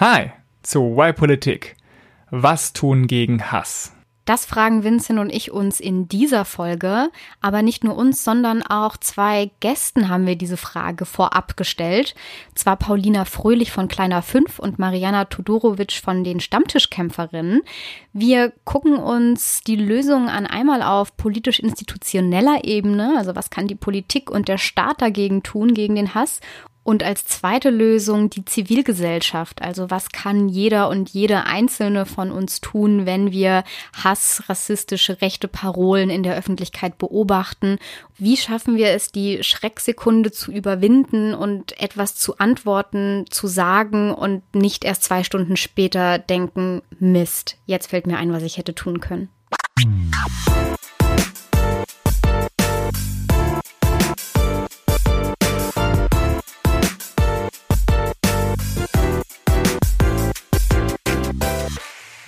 Hi zu Why Politik. Was tun gegen Hass? Das fragen Vincent und ich uns in dieser Folge. Aber nicht nur uns, sondern auch zwei Gästen haben wir diese Frage vorab gestellt. Zwar Paulina Fröhlich von Kleiner 5 und Mariana Todorovic von den Stammtischkämpferinnen. Wir gucken uns die Lösungen an einmal auf politisch-institutioneller Ebene, also was kann die Politik und der Staat dagegen tun, gegen den Hass, und als zweite Lösung die Zivilgesellschaft. Also was kann jeder und jede einzelne von uns tun, wenn wir Hass, rassistische, rechte Parolen in der Öffentlichkeit beobachten? Wie schaffen wir es, die Schrecksekunde zu überwinden und etwas zu antworten, zu sagen und nicht erst zwei Stunden später denken, Mist, jetzt fällt mir ein, was ich hätte tun können.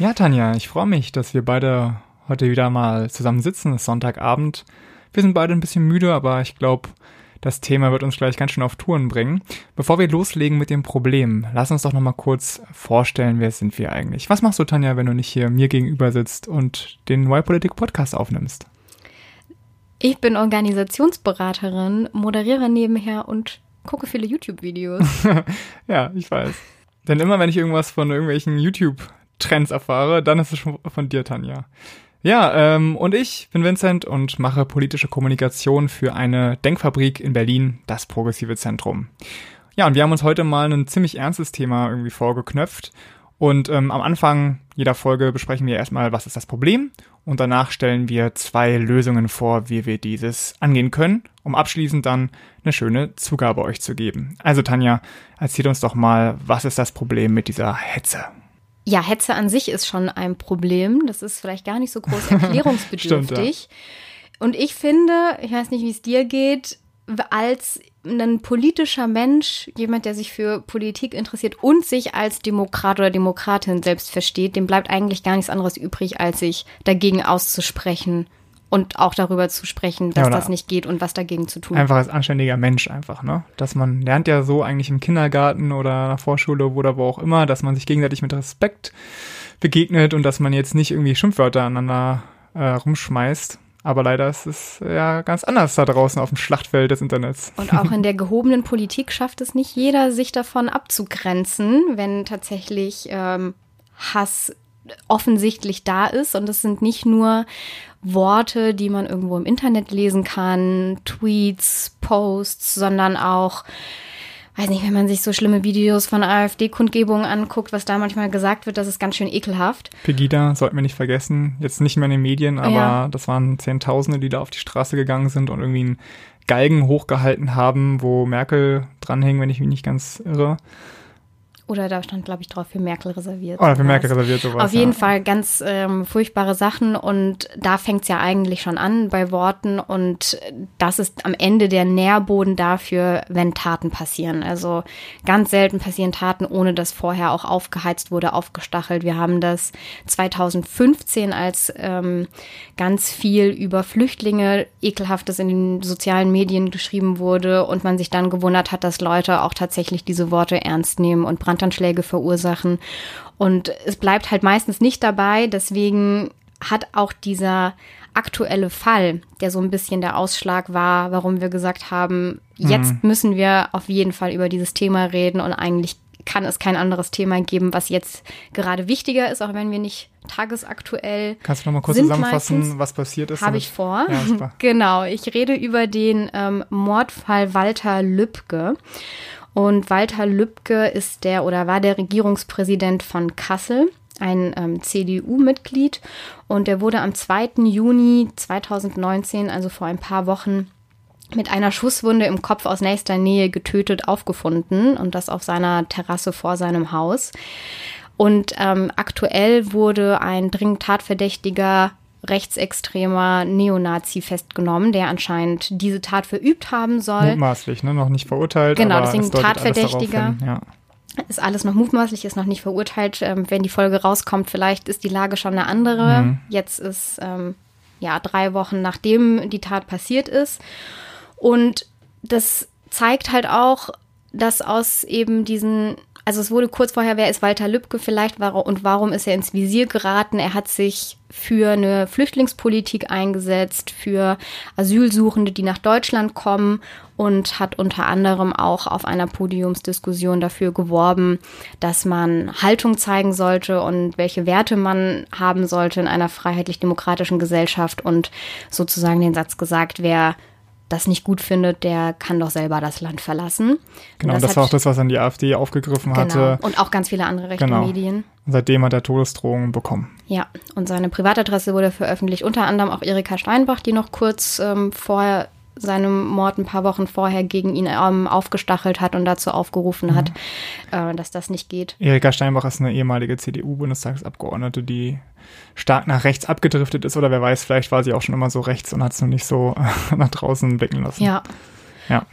Ja, Tanja, ich freue mich, dass wir beide heute wieder mal zusammen sitzen. Es ist Sonntagabend. Wir sind beide ein bisschen müde, aber ich glaube, das Thema wird uns gleich ganz schön auf Touren bringen. Bevor wir loslegen mit dem Problem, lass uns doch noch mal kurz vorstellen, wer sind wir eigentlich? Was machst du, Tanja, wenn du nicht hier mir gegenüber sitzt und den Y-Politik Podcast aufnimmst? Ich bin Organisationsberaterin, moderiere nebenher und gucke viele YouTube-Videos. ja, ich weiß. Denn immer wenn ich irgendwas von irgendwelchen YouTube Trends erfahre, dann ist es schon von dir, Tanja. Ja, ähm, und ich bin Vincent und mache politische Kommunikation für eine Denkfabrik in Berlin, das Progressive Zentrum. Ja, und wir haben uns heute mal ein ziemlich ernstes Thema irgendwie vorgeknöpft. Und ähm, am Anfang jeder Folge besprechen wir erstmal, was ist das Problem? Und danach stellen wir zwei Lösungen vor, wie wir dieses angehen können, um abschließend dann eine schöne Zugabe euch zu geben. Also Tanja, erzähl uns doch mal, was ist das Problem mit dieser Hetze? Ja, Hetze an sich ist schon ein Problem. Das ist vielleicht gar nicht so groß erklärungsbedürftig. Stimmt, ja. Und ich finde, ich weiß nicht, wie es dir geht, als ein politischer Mensch, jemand, der sich für Politik interessiert und sich als Demokrat oder Demokratin selbst versteht, dem bleibt eigentlich gar nichts anderes übrig, als sich dagegen auszusprechen und auch darüber zu sprechen, dass ja, das nicht geht und was dagegen zu tun. Einfach als anständiger Mensch einfach, ne? Dass man lernt ja so eigentlich im Kindergarten oder in der Vorschule oder wo auch immer, dass man sich gegenseitig mit Respekt begegnet und dass man jetzt nicht irgendwie Schimpfwörter aneinander äh, rumschmeißt. Aber leider ist es ja ganz anders da draußen auf dem Schlachtfeld des Internets. Und auch in der gehobenen Politik schafft es nicht jeder, sich davon abzugrenzen, wenn tatsächlich ähm, Hass offensichtlich da ist. Und es sind nicht nur Worte, die man irgendwo im Internet lesen kann, Tweets, Posts, sondern auch weiß nicht, wenn man sich so schlimme Videos von AfD-Kundgebungen anguckt, was da manchmal gesagt wird, das ist ganz schön ekelhaft. Pegida sollten wir nicht vergessen, jetzt nicht mehr in den Medien, aber ja. das waren Zehntausende, die da auf die Straße gegangen sind und irgendwie einen Galgen hochgehalten haben, wo Merkel dranhing, wenn ich mich nicht ganz irre. Oder da stand, glaube ich, drauf, für Merkel reserviert. Oder für Merkel reserviert sowas. Auf jeden ja. Fall ganz ähm, furchtbare Sachen und da fängt es ja eigentlich schon an bei Worten und das ist am Ende der Nährboden dafür, wenn Taten passieren. Also ganz selten passieren Taten, ohne dass vorher auch aufgeheizt wurde, aufgestachelt. Wir haben das 2015, als ähm, ganz viel über Flüchtlinge, ekelhaftes in den sozialen Medien geschrieben wurde und man sich dann gewundert hat, dass Leute auch tatsächlich diese Worte ernst nehmen und brand Brandanschläge verursachen. Und es bleibt halt meistens nicht dabei. Deswegen hat auch dieser aktuelle Fall, der so ein bisschen der Ausschlag war, warum wir gesagt haben, jetzt mhm. müssen wir auf jeden Fall über dieses Thema reden und eigentlich kann es kein anderes Thema geben, was jetzt gerade wichtiger ist, auch wenn wir nicht tagesaktuell. Kannst du noch mal kurz zusammenfassen, meistens, was passiert ist? Habe ich vor. Ja, genau. Ich rede über den ähm, Mordfall Walter Lübcke. Und Walter Lübcke ist der oder war der Regierungspräsident von Kassel ein ähm, CDU-Mitglied und er wurde am 2. Juni 2019, also vor ein paar Wochen, mit einer Schusswunde im Kopf aus nächster Nähe getötet aufgefunden und das auf seiner Terrasse vor seinem Haus. Und ähm, aktuell wurde ein dringend Tatverdächtiger rechtsextremer Neonazi festgenommen, der anscheinend diese Tat verübt haben soll. Mutmaßlich, ne? Noch nicht verurteilt. Genau, deswegen Tatverdächtiger. Hin, ja. Ist alles noch mutmaßlich, ist noch nicht verurteilt. Ähm, wenn die Folge rauskommt, vielleicht ist die Lage schon eine andere. Mhm. Jetzt ist ähm, ja drei Wochen nachdem die Tat passiert ist. Und das zeigt halt auch, dass aus eben diesen also es wurde kurz vorher, wer ist Walter Lübcke vielleicht und warum ist er ins Visier geraten? Er hat sich für eine Flüchtlingspolitik eingesetzt, für Asylsuchende, die nach Deutschland kommen und hat unter anderem auch auf einer Podiumsdiskussion dafür geworben, dass man Haltung zeigen sollte und welche Werte man haben sollte in einer freiheitlich-demokratischen Gesellschaft und sozusagen den Satz gesagt, wer das nicht gut findet, der kann doch selber das Land verlassen. Genau, das, das war auch das, was dann die AfD aufgegriffen genau. hatte. Und auch ganz viele andere rechte genau. Medien. Seitdem hat er Todesdrohungen bekommen. Ja, und seine Privatadresse wurde veröffentlicht, unter anderem auch Erika Steinbach, die noch kurz ähm, vor seinem Mord ein paar Wochen vorher gegen ihn ähm, aufgestachelt hat und dazu aufgerufen mhm. hat, äh, dass das nicht geht. Erika Steinbach ist eine ehemalige CDU-Bundestagsabgeordnete, die stark nach rechts abgedriftet ist oder wer weiß, vielleicht war sie auch schon immer so rechts und hat es nur nicht so nach draußen blicken lassen. Ja. Ja.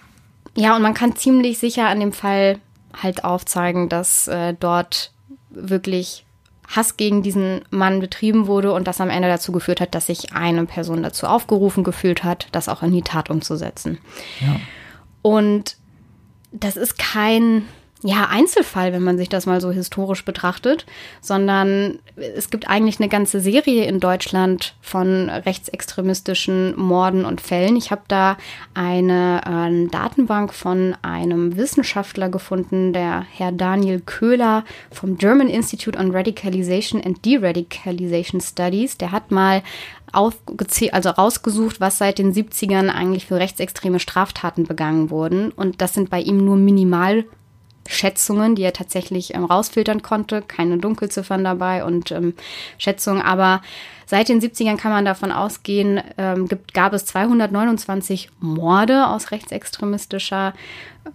Ja, und man kann ziemlich sicher an dem Fall halt aufzeigen, dass äh, dort wirklich Hass gegen diesen Mann betrieben wurde und das am Ende dazu geführt hat, dass sich eine Person dazu aufgerufen gefühlt hat, das auch in die Tat umzusetzen. Ja. Und das ist kein ja, Einzelfall, wenn man sich das mal so historisch betrachtet, sondern es gibt eigentlich eine ganze Serie in Deutschland von rechtsextremistischen Morden und Fällen. Ich habe da eine, äh, Datenbank von einem Wissenschaftler gefunden, der Herr Daniel Köhler vom German Institute on Radicalization and Deradicalization Studies. Der hat mal also rausgesucht, was seit den 70ern eigentlich für rechtsextreme Straftaten begangen wurden. Und das sind bei ihm nur minimal Schätzungen, die er tatsächlich ähm, rausfiltern konnte, keine Dunkelziffern dabei und ähm, Schätzungen, aber seit den 70ern kann man davon ausgehen, ähm, gibt, gab es 229 Morde aus rechtsextremistischer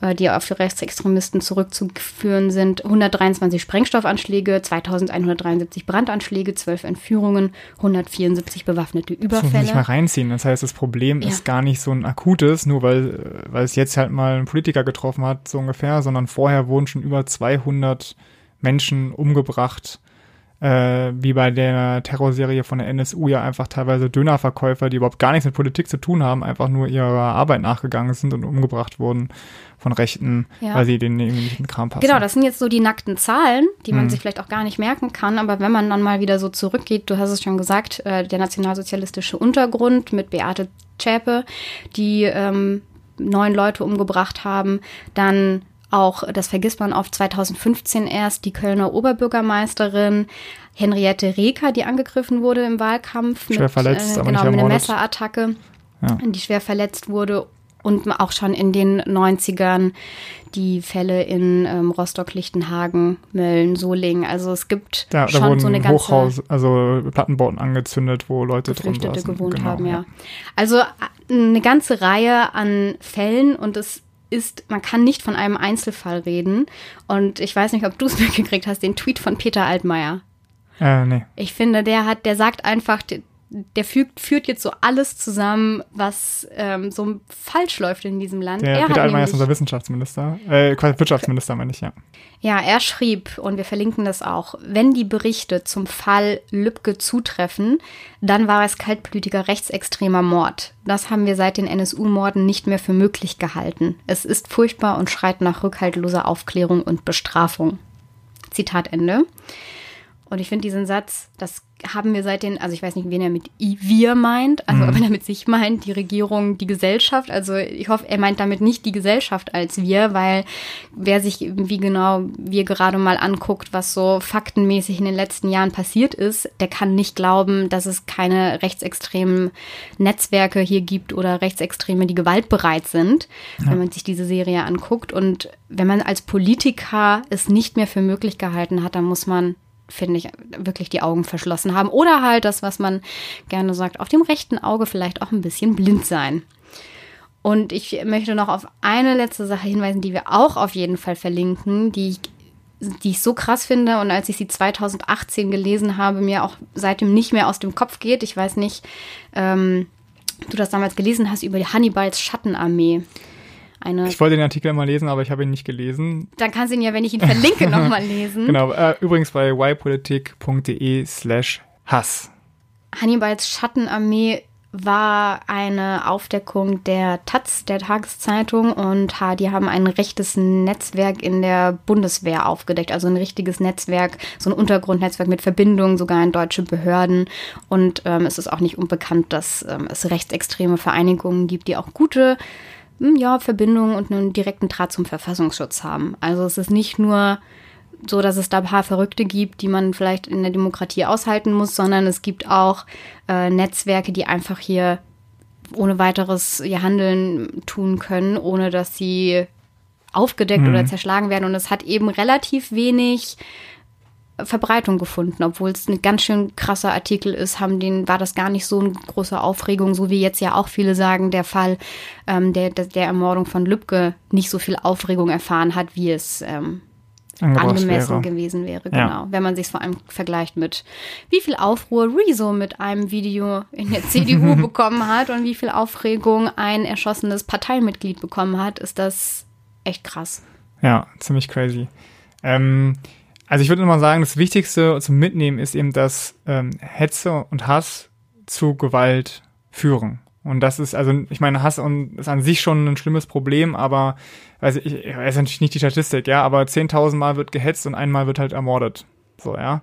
äh, die auf Rechtsextremisten zurückzuführen sind. 123 Sprengstoffanschläge, 2173 Brandanschläge, 12 Entführungen, 174 bewaffnete Überfälle. Das muss ich mal reinziehen. Das heißt, das Problem ja. ist gar nicht so ein akutes, nur weil, weil es jetzt halt mal ein Politiker getroffen hat, so ungefähr, sondern vorher wurden schon über 200 Menschen umgebracht äh, wie bei der Terrorserie von der NSU ja einfach teilweise Dönerverkäufer, die überhaupt gar nichts mit Politik zu tun haben, einfach nur ihrer Arbeit nachgegangen sind und umgebracht wurden von Rechten, ja. weil sie den irgendwie nicht in den Kram passen. Genau, das sind jetzt so die nackten Zahlen, die man mhm. sich vielleicht auch gar nicht merken kann, aber wenn man dann mal wieder so zurückgeht, du hast es schon gesagt, äh, der nationalsozialistische Untergrund mit Beate Zschäpe, die ähm, neun Leute umgebracht haben, dann auch, das vergisst man oft, 2015 erst, die Kölner Oberbürgermeisterin Henriette Reker, die angegriffen wurde im Wahlkampf. Schwer mit, verletzt, äh, aber genau, nicht mit einer Messerattacke, ja. die schwer verletzt wurde. Und auch schon in den 90ern die Fälle in ähm, Rostock, Lichtenhagen, Mölln, Solingen. Also es gibt da, schon da wurden so eine ganze Hochhaus, also Plattenbauten angezündet, wo Leute drin saßen. gewohnt genau, haben, ja. Also äh, eine ganze Reihe an Fällen und es ist, man kann nicht von einem Einzelfall reden. Und ich weiß nicht, ob du es mitgekriegt hast, den Tweet von Peter Altmaier. Äh, nee. Ich finde, der hat, der sagt einfach, der fügt, führt jetzt so alles zusammen, was ähm, so falsch läuft in diesem Land. Der er Peter Altmaier ist unser Wissenschaftsminister, äh, Wirtschaftsminister meine ich, ja. Ja, er schrieb, und wir verlinken das auch, wenn die Berichte zum Fall Lübcke zutreffen, dann war es kaltblütiger rechtsextremer Mord. Das haben wir seit den NSU-Morden nicht mehr für möglich gehalten. Es ist furchtbar und schreit nach rückhaltloser Aufklärung und Bestrafung. Zitat Ende. Und ich finde diesen Satz, das haben wir seit den, also ich weiß nicht, wen er mit wir meint, also mhm. ob er damit sich meint, die Regierung, die Gesellschaft. Also ich hoffe, er meint damit nicht die Gesellschaft als wir, weil wer sich wie genau wir gerade mal anguckt, was so faktenmäßig in den letzten Jahren passiert ist, der kann nicht glauben, dass es keine rechtsextremen Netzwerke hier gibt oder Rechtsextreme, die gewaltbereit sind, ja. wenn man sich diese Serie anguckt. Und wenn man als Politiker es nicht mehr für möglich gehalten hat, dann muss man finde ich, wirklich die Augen verschlossen haben. Oder halt das, was man gerne sagt, auf dem rechten Auge vielleicht auch ein bisschen blind sein. Und ich möchte noch auf eine letzte Sache hinweisen, die wir auch auf jeden Fall verlinken, die ich, die ich so krass finde und als ich sie 2018 gelesen habe, mir auch seitdem nicht mehr aus dem Kopf geht. Ich weiß nicht, ähm, du das damals gelesen hast über die Hannibals Schattenarmee eine. Ich wollte den Artikel mal lesen, aber ich habe ihn nicht gelesen. Dann kannst du ihn ja, wenn ich ihn verlinke, nochmal lesen. Genau, äh, übrigens bei ypolitik.de slash Hass. Hannibals Schattenarmee war eine Aufdeckung der Taz, der Tageszeitung, und die haben ein rechtes Netzwerk in der Bundeswehr aufgedeckt, also ein richtiges Netzwerk, so ein Untergrundnetzwerk mit Verbindungen sogar in deutsche Behörden. Und ähm, es ist auch nicht unbekannt, dass ähm, es rechtsextreme Vereinigungen gibt, die auch gute ja, Verbindungen und einen direkten Draht zum Verfassungsschutz haben. Also es ist nicht nur so, dass es da ein paar Verrückte gibt, die man vielleicht in der Demokratie aushalten muss, sondern es gibt auch äh, Netzwerke, die einfach hier ohne weiteres ihr Handeln tun können, ohne dass sie aufgedeckt mhm. oder zerschlagen werden. Und es hat eben relativ wenig Verbreitung gefunden, obwohl es ein ganz schön krasser Artikel ist, haben den, war das gar nicht so eine große Aufregung, so wie jetzt ja auch viele sagen, der Fall ähm, der, der Ermordung von Lübcke nicht so viel Aufregung erfahren hat, wie es ähm, angemessen wäre. gewesen wäre, genau. Ja. Wenn man sich vor allem vergleicht mit, wie viel Aufruhr Rezo mit einem Video in der CDU bekommen hat und wie viel Aufregung ein erschossenes Parteimitglied bekommen hat, ist das echt krass. Ja, ziemlich crazy. Ähm, also ich würde mal sagen, das Wichtigste zum Mitnehmen ist eben, dass ähm, Hetze und Hass zu Gewalt führen. Und das ist, also ich meine, Hass ist an sich schon ein schlimmes Problem, aber also ich, ich weiß natürlich nicht die Statistik, ja, aber 10.000 Mal wird gehetzt und einmal wird halt ermordet. So, ja.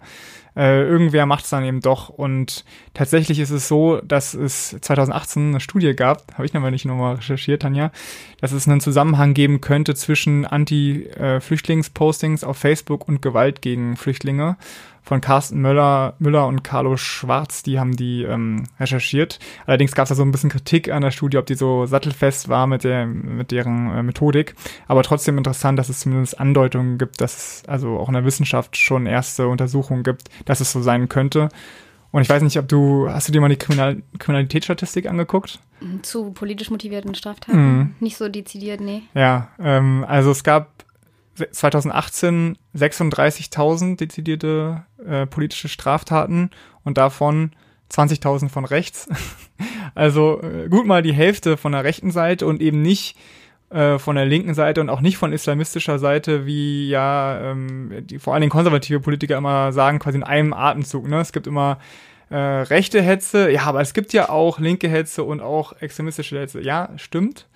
Äh, irgendwer macht es dann eben doch. Und tatsächlich ist es so, dass es 2018 eine Studie gab, habe ich aber nicht nochmal recherchiert, Tanja, dass es einen Zusammenhang geben könnte zwischen Anti-Flüchtlings-Postings auf Facebook und Gewalt gegen Flüchtlinge von Carsten Möller, Müller und Carlo Schwarz, die haben die ähm, recherchiert. Allerdings gab es da so ein bisschen Kritik an der Studie, ob die so sattelfest war mit, der, mit deren äh, Methodik. Aber trotzdem interessant, dass es zumindest Andeutungen gibt, dass es also auch in der Wissenschaft schon erste Untersuchungen gibt, dass es so sein könnte. Und ich weiß nicht, ob du, hast du dir mal die Kriminal Kriminalitätsstatistik angeguckt? Zu politisch motivierten Straftaten? Mhm. Nicht so dezidiert, nee. Ja, ähm, also es gab 2018 36.000 dezidierte äh, politische Straftaten und davon 20.000 von rechts. also äh, gut mal die Hälfte von der rechten Seite und eben nicht äh, von der linken Seite und auch nicht von islamistischer Seite, wie ja ähm, die vor allen Dingen konservative Politiker immer sagen, quasi in einem Atemzug. Ne? Es gibt immer äh, rechte Hetze, ja, aber es gibt ja auch linke Hetze und auch extremistische Hetze. Ja, stimmt.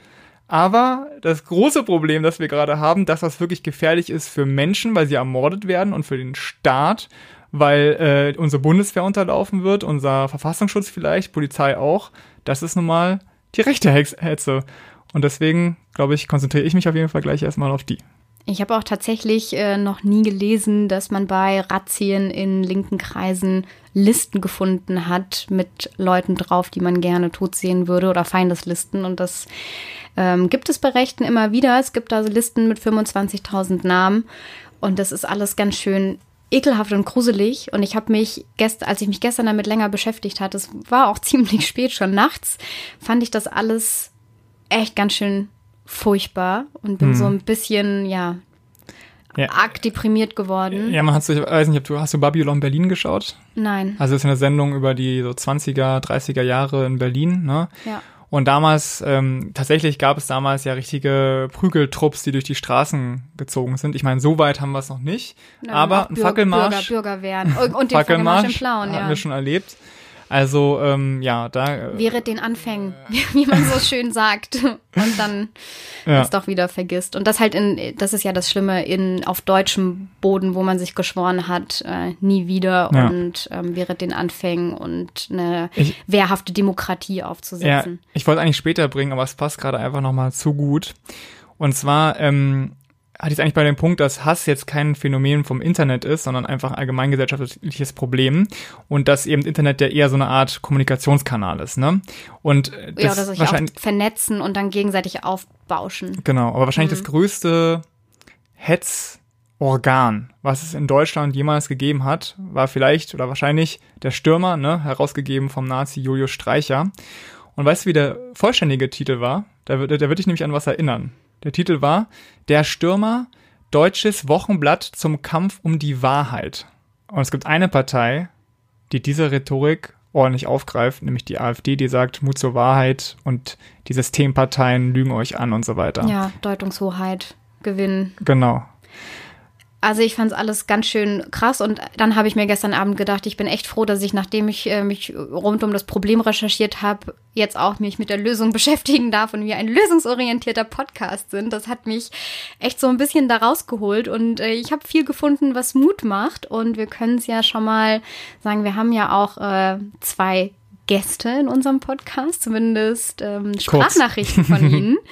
Aber das große Problem, das wir gerade haben, dass das wirklich gefährlich ist für Menschen, weil sie ermordet werden und für den Staat, weil äh, unsere Bundeswehr unterlaufen wird, unser Verfassungsschutz vielleicht, Polizei auch, das ist nun mal die rechte Hetze. Und deswegen, glaube ich, konzentriere ich mich auf jeden Fall gleich erstmal auf die. Ich habe auch tatsächlich äh, noch nie gelesen, dass man bei Razzien in linken Kreisen Listen gefunden hat mit Leuten drauf, die man gerne tot sehen würde oder Feindeslisten. Und das ähm, gibt es bei Rechten immer wieder. Es gibt also Listen mit 25.000 Namen. Und das ist alles ganz schön ekelhaft und gruselig. Und ich habe mich gestern, als ich mich gestern damit länger beschäftigt hatte, es war auch ziemlich spät, schon nachts, fand ich das alles echt ganz schön furchtbar und bin hm. so ein bisschen, ja, ja, arg deprimiert geworden. Ja, man hat sich, ich weiß nicht, ob du, hast du Babylon Berlin geschaut? Nein. Also, es ist eine Sendung über die so 20er, 30er Jahre in Berlin, ne? Ja. Und damals, ähm, tatsächlich gab es damals ja richtige Prügeltrupps, die durch die Straßen gezogen sind. Ich meine, so weit haben wir es noch nicht. Ja, aber ein Fackelmarsch. Bürger, Bürgerwehren. Und, und den Fackelmarsch, Fackelmarsch im Plauen, ja. Haben wir schon erlebt. Also ähm, ja, da. Äh, Während den Anfängen, wie man so schön sagt, und dann ja. es doch wieder vergisst. Und das halt in, das ist ja das Schlimme in auf deutschem Boden, wo man sich geschworen hat, äh, nie wieder ja. und ähm, während den Anfängen und eine ich, wehrhafte Demokratie aufzusetzen. Ja, ich wollte eigentlich später bringen, aber es passt gerade einfach nochmal zu gut. Und zwar ähm, hatte ich eigentlich bei dem Punkt, dass Hass jetzt kein Phänomen vom Internet ist, sondern einfach ein allgemeingesellschaftliches Problem und dass eben Internet ja eher so eine Art Kommunikationskanal ist, ne? Und äh, das ja, oder sich wahrscheinlich auch vernetzen und dann gegenseitig aufbauschen. Genau, aber wahrscheinlich mhm. das größte Hetzorgan, was es in Deutschland jemals gegeben hat, war vielleicht oder wahrscheinlich der Stürmer, ne, herausgegeben vom Nazi Julius Streicher. Und weißt du, wie der vollständige Titel war? Da wird, da wird dich nämlich an was erinnern. Der Titel war Der Stürmer, deutsches Wochenblatt zum Kampf um die Wahrheit. Und es gibt eine Partei, die diese Rhetorik ordentlich aufgreift, nämlich die AfD, die sagt Mut zur Wahrheit und die Systemparteien lügen euch an und so weiter. Ja, Deutungshoheit, Gewinn. Genau. Also ich fand es alles ganz schön krass und dann habe ich mir gestern Abend gedacht, ich bin echt froh, dass ich, nachdem ich äh, mich rund um das Problem recherchiert habe, jetzt auch mich mit der Lösung beschäftigen darf und wir ein lösungsorientierter Podcast sind. Das hat mich echt so ein bisschen da rausgeholt und äh, ich habe viel gefunden, was Mut macht und wir können es ja schon mal sagen, wir haben ja auch äh, zwei Gäste in unserem Podcast, zumindest ähm, Sprachnachrichten von ihnen.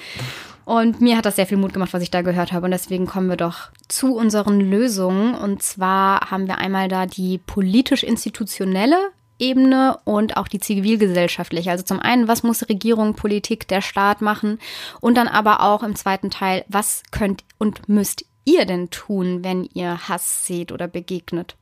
Und mir hat das sehr viel Mut gemacht, was ich da gehört habe. Und deswegen kommen wir doch zu unseren Lösungen. Und zwar haben wir einmal da die politisch-institutionelle Ebene und auch die zivilgesellschaftliche. Also zum einen, was muss Regierung, Politik, der Staat machen? Und dann aber auch im zweiten Teil, was könnt und müsst ihr denn tun, wenn ihr Hass seht oder begegnet?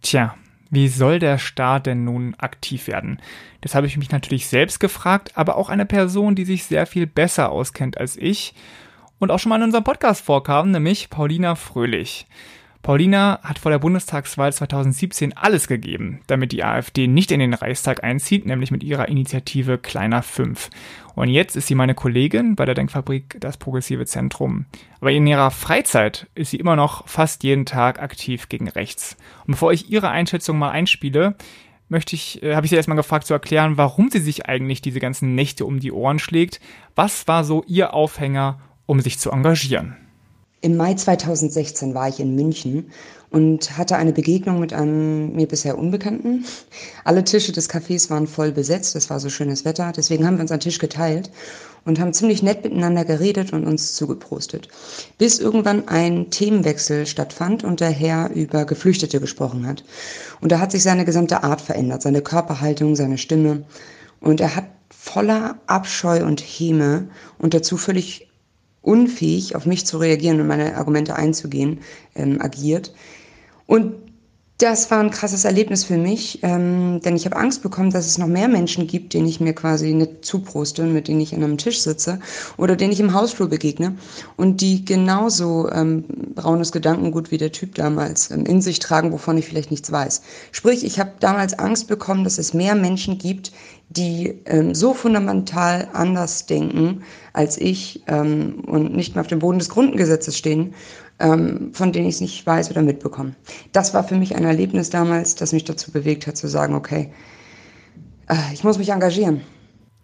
Tja, wie soll der Staat denn nun aktiv werden? Das habe ich mich natürlich selbst gefragt, aber auch eine Person, die sich sehr viel besser auskennt als ich und auch schon mal in unserem Podcast vorkam, nämlich Paulina Fröhlich. Paulina hat vor der Bundestagswahl 2017 alles gegeben, damit die AfD nicht in den Reichstag einzieht, nämlich mit ihrer Initiative Kleiner 5. Und jetzt ist sie meine Kollegin bei der Denkfabrik Das Progressive Zentrum. Aber in ihrer Freizeit ist sie immer noch fast jeden Tag aktiv gegen rechts. Und bevor ich ihre Einschätzung mal einspiele, möchte ich, äh, habe ich sie erstmal gefragt zu erklären, warum sie sich eigentlich diese ganzen Nächte um die Ohren schlägt. Was war so ihr Aufhänger, um sich zu engagieren? Im Mai 2016 war ich in München und hatte eine Begegnung mit einem mir bisher Unbekannten. Alle Tische des Cafés waren voll besetzt, es war so schönes Wetter, deswegen haben wir uns einen Tisch geteilt und haben ziemlich nett miteinander geredet und uns zugeprostet. Bis irgendwann ein Themenwechsel stattfand und der Herr über Geflüchtete gesprochen hat. Und da hat sich seine gesamte Art verändert, seine Körperhaltung, seine Stimme. Und er hat voller Abscheu und Häme und dazu völlig unfähig, auf mich zu reagieren und meine Argumente einzugehen, ähm, agiert. Und das war ein krasses Erlebnis für mich, ähm, denn ich habe Angst bekommen, dass es noch mehr Menschen gibt, denen ich mir quasi nicht zuproste, mit denen ich an einem Tisch sitze oder denen ich im Hausflur begegne und die genauso ähm, braunes Gedankengut wie der Typ damals ähm, in sich tragen, wovon ich vielleicht nichts weiß. Sprich, ich habe damals Angst bekommen, dass es mehr Menschen gibt, die ähm, so fundamental anders denken als ich ähm, und nicht mehr auf dem Boden des Grundgesetzes stehen von denen ich es nicht weiß oder mitbekomme. Das war für mich ein Erlebnis damals, das mich dazu bewegt hat zu sagen, okay, äh, ich muss mich engagieren.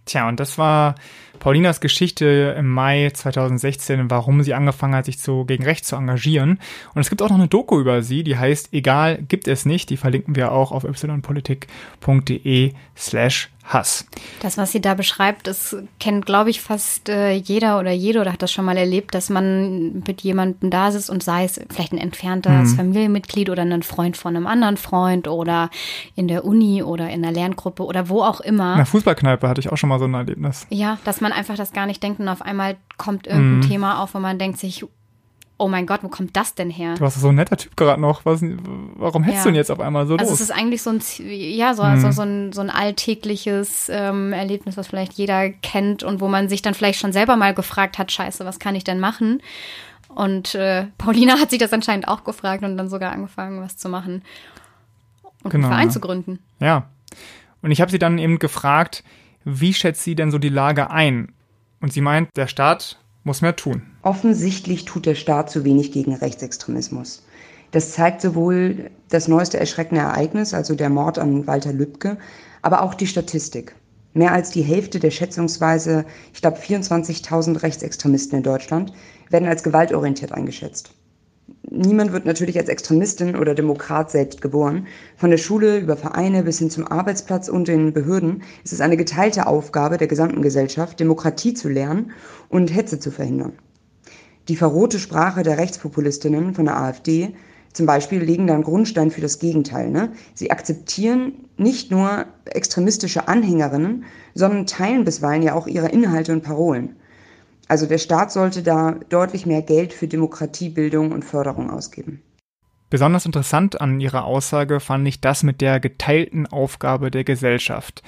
Tja, und das war Paulinas Geschichte im Mai 2016, warum sie angefangen hat, sich zu, gegen Recht zu engagieren. Und es gibt auch noch eine Doku über sie, die heißt Egal gibt es nicht. Die verlinken wir auch auf ypolitik.de slash Hass. Das, was sie da beschreibt, das kennt, glaube ich, fast äh, jeder oder jede oder hat das schon mal erlebt, dass man mit jemandem da sitzt und sei es vielleicht ein entferntes mhm. Familienmitglied oder ein Freund von einem anderen Freund oder in der Uni oder in der Lerngruppe oder wo auch immer. In der Fußballkneipe hatte ich auch schon mal so ein Erlebnis. Ja, dass man einfach das gar nicht denkt und auf einmal kommt irgendein mhm. Thema auf, wo man denkt sich, oh mein Gott, wo kommt das denn her? Du warst so ein netter Typ gerade noch. Was, warum hättest ja. du denn jetzt auf einmal so also los? Also es ist eigentlich so ein, ja, so, mhm. so, so, ein, so ein alltägliches ähm, Erlebnis, was vielleicht jeder kennt und wo man sich dann vielleicht schon selber mal gefragt hat, scheiße, was kann ich denn machen? Und äh, Paulina hat sich das anscheinend auch gefragt und dann sogar angefangen, was zu machen und genau. einen Verein zu gründen. Ja. Und ich habe sie dann eben gefragt, wie schätzt sie denn so die Lage ein? Und sie meint, der Staat muss mehr tun. Offensichtlich tut der Staat zu wenig gegen Rechtsextremismus. Das zeigt sowohl das neueste erschreckende Ereignis, also der Mord an Walter Lübcke, aber auch die Statistik. Mehr als die Hälfte der schätzungsweise, ich glaube, 24.000 Rechtsextremisten in Deutschland werden als gewaltorientiert eingeschätzt niemand wird natürlich als Extremistin oder Demokrat selbst geboren. Von der Schule über Vereine bis hin zum Arbeitsplatz und den Behörden ist es eine geteilte Aufgabe der gesamten Gesellschaft, Demokratie zu lernen und Hetze zu verhindern. Die verrohte Sprache der Rechtspopulistinnen von der AfD zum Beispiel legen da einen Grundstein für das Gegenteil. Ne? Sie akzeptieren nicht nur extremistische Anhängerinnen, sondern teilen bisweilen ja auch ihre Inhalte und Parolen. Also der Staat sollte da deutlich mehr Geld für Demokratiebildung und Förderung ausgeben. Besonders interessant an ihrer Aussage fand ich das mit der geteilten Aufgabe der Gesellschaft.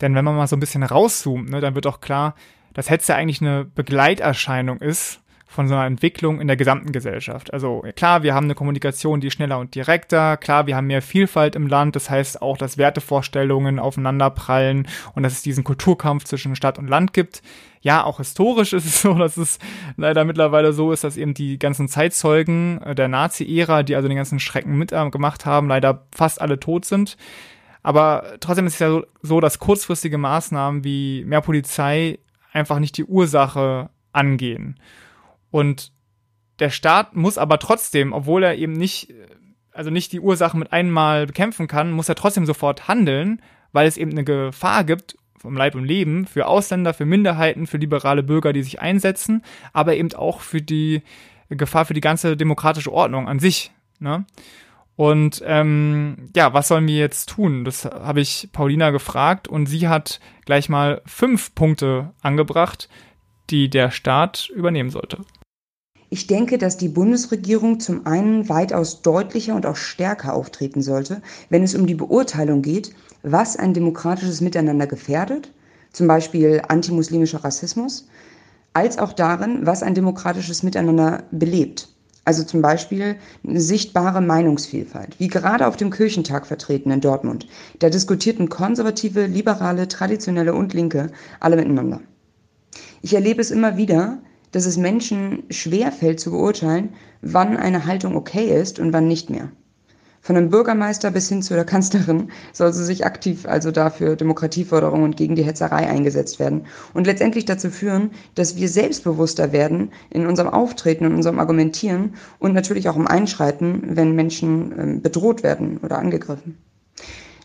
Denn wenn man mal so ein bisschen rauszoomt, ne, dann wird auch klar, dass Hetze eigentlich eine Begleiterscheinung ist von so einer Entwicklung in der gesamten Gesellschaft. Also klar, wir haben eine Kommunikation, die schneller und direkter, klar, wir haben mehr Vielfalt im Land, das heißt auch, dass Wertevorstellungen aufeinanderprallen und dass es diesen Kulturkampf zwischen Stadt und Land gibt. Ja, auch historisch ist es so, dass es leider mittlerweile so ist, dass eben die ganzen Zeitzeugen der Nazi-Ära, die also den ganzen Schrecken mitgemacht haben, leider fast alle tot sind. Aber trotzdem ist es ja so, dass kurzfristige Maßnahmen wie mehr Polizei einfach nicht die Ursache angehen. Und der Staat muss aber trotzdem, obwohl er eben nicht, also nicht die Ursachen mit einmal bekämpfen kann, muss er trotzdem sofort handeln, weil es eben eine Gefahr gibt vom Leib und Leben für Ausländer, für Minderheiten, für liberale Bürger, die sich einsetzen, aber eben auch für die Gefahr für die ganze demokratische Ordnung an sich. Ne? Und ähm, ja, was sollen wir jetzt tun? Das habe ich Paulina gefragt und sie hat gleich mal fünf Punkte angebracht, die der Staat übernehmen sollte. Ich denke, dass die Bundesregierung zum einen weitaus deutlicher und auch stärker auftreten sollte, wenn es um die Beurteilung geht, was ein demokratisches Miteinander gefährdet, zum Beispiel antimuslimischer Rassismus, als auch darin, was ein demokratisches Miteinander belebt. Also zum Beispiel eine sichtbare Meinungsvielfalt, wie gerade auf dem Kirchentag vertreten in Dortmund. Da diskutierten Konservative, Liberale, Traditionelle und Linke alle miteinander. Ich erlebe es immer wieder, dass es Menschen schwer fällt zu beurteilen, wann eine Haltung okay ist und wann nicht mehr. Von einem Bürgermeister bis hin zu der Kanzlerin soll sie sich aktiv also dafür Demokratieförderung und gegen die Hetzerei eingesetzt werden und letztendlich dazu führen, dass wir selbstbewusster werden in unserem Auftreten und unserem Argumentieren und natürlich auch im Einschreiten, wenn Menschen ähm, bedroht werden oder angegriffen.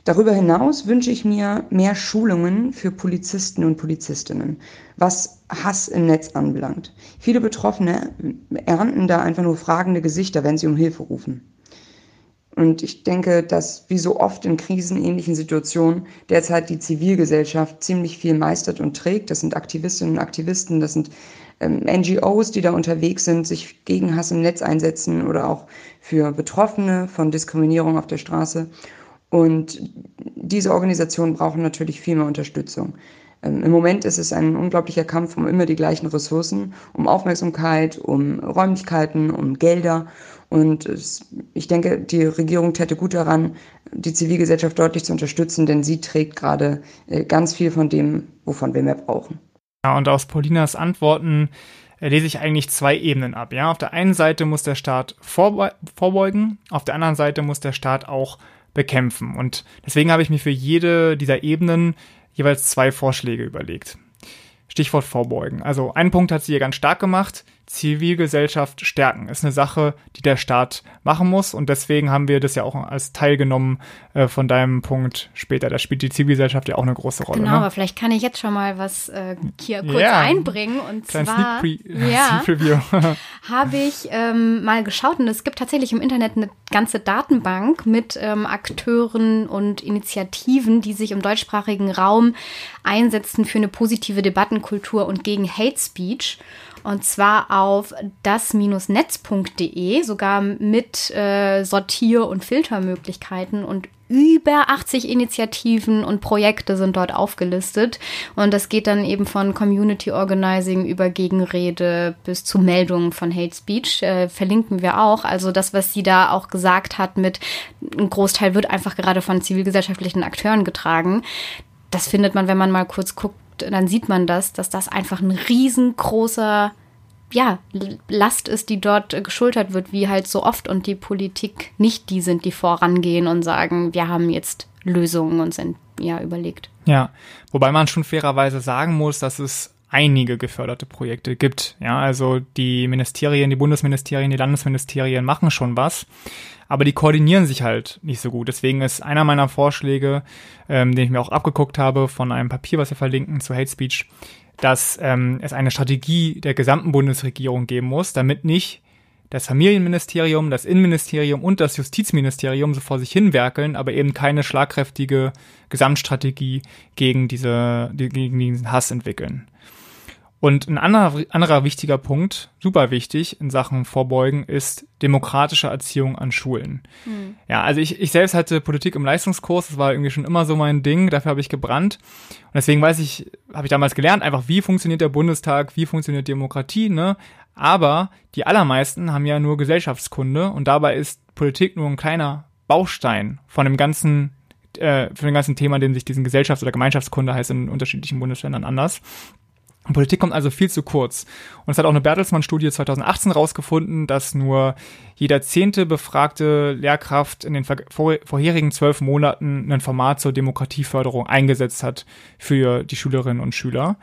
Darüber hinaus wünsche ich mir mehr Schulungen für Polizisten und Polizistinnen, was Hass im Netz anbelangt. Viele Betroffene ernten da einfach nur fragende Gesichter, wenn sie um Hilfe rufen. Und ich denke, dass wie so oft in krisenähnlichen Situationen derzeit die Zivilgesellschaft ziemlich viel meistert und trägt. Das sind Aktivistinnen und Aktivisten, das sind ähm, NGOs, die da unterwegs sind, sich gegen Hass im Netz einsetzen oder auch für Betroffene von Diskriminierung auf der Straße. Und diese Organisationen brauchen natürlich viel mehr Unterstützung. Ähm, Im Moment ist es ein unglaublicher Kampf um immer die gleichen Ressourcen, um Aufmerksamkeit, um Räumlichkeiten, um Gelder. Und es, ich denke, die Regierung täte gut daran, die Zivilgesellschaft deutlich zu unterstützen, denn sie trägt gerade äh, ganz viel von dem, wovon wir mehr brauchen. Ja, und aus Paulinas Antworten äh, lese ich eigentlich zwei Ebenen ab. Ja, auf der einen Seite muss der Staat vorbeugen, auf der anderen Seite muss der Staat auch bekämpfen. Und deswegen habe ich mir für jede dieser Ebenen jeweils zwei Vorschläge überlegt. Stichwort Vorbeugen. Also einen Punkt hat sie hier ganz stark gemacht. Zivilgesellschaft stärken ist eine Sache, die der Staat machen muss und deswegen haben wir das ja auch als Teil genommen äh, von deinem Punkt später. Da spielt die Zivilgesellschaft ja auch eine große Rolle. Genau, ne? aber vielleicht kann ich jetzt schon mal was äh, hier kurz ja, einbringen und zwar Sneak ja, habe ich ähm, mal geschaut und es gibt tatsächlich im Internet eine ganze Datenbank mit ähm, Akteuren und Initiativen, die sich im deutschsprachigen Raum einsetzen für eine positive Debattenkultur und gegen Hate Speech. Und zwar auf das-netz.de, sogar mit äh, Sortier- und Filtermöglichkeiten und über 80 Initiativen und Projekte sind dort aufgelistet. Und das geht dann eben von Community Organizing über Gegenrede bis zu Meldungen von Hate Speech. Äh, verlinken wir auch. Also das, was sie da auch gesagt hat mit, ein Großteil wird einfach gerade von zivilgesellschaftlichen Akteuren getragen. Das findet man, wenn man mal kurz guckt, dann sieht man das, dass das einfach ein riesengroßer ja, Last ist, die dort geschultert wird, wie halt so oft und die Politik nicht die sind, die vorangehen und sagen, wir haben jetzt Lösungen und sind ja überlegt. Ja, wobei man schon fairerweise sagen muss, dass es einige geförderte Projekte gibt. Ja, also die Ministerien, die Bundesministerien, die Landesministerien machen schon was, aber die koordinieren sich halt nicht so gut. Deswegen ist einer meiner Vorschläge, ähm, den ich mir auch abgeguckt habe von einem Papier, was wir verlinken zu Hate Speech, dass ähm, es eine Strategie der gesamten Bundesregierung geben muss, damit nicht das Familienministerium, das Innenministerium und das Justizministerium so vor sich hinwerkeln, aber eben keine schlagkräftige Gesamtstrategie gegen diese, gegen diesen Hass entwickeln. Und ein anderer, anderer wichtiger Punkt, super wichtig in Sachen Vorbeugen, ist demokratische Erziehung an Schulen. Mhm. Ja, also ich, ich selbst hatte Politik im Leistungskurs, das war irgendwie schon immer so mein Ding, dafür habe ich gebrannt. Und deswegen weiß ich, habe ich damals gelernt, einfach wie funktioniert der Bundestag, wie funktioniert Demokratie, ne? Aber die allermeisten haben ja nur Gesellschaftskunde und dabei ist Politik nur ein kleiner Baustein von dem ganzen, äh, von dem ganzen Thema, dem sich diesen Gesellschafts- oder Gemeinschaftskunde heißt in unterschiedlichen Bundesländern anders. Politik kommt also viel zu kurz. Und es hat auch eine Bertelsmann-Studie 2018 rausgefunden, dass nur jeder zehnte befragte Lehrkraft in den vorherigen zwölf Monaten ein Format zur Demokratieförderung eingesetzt hat für die Schülerinnen und Schüler.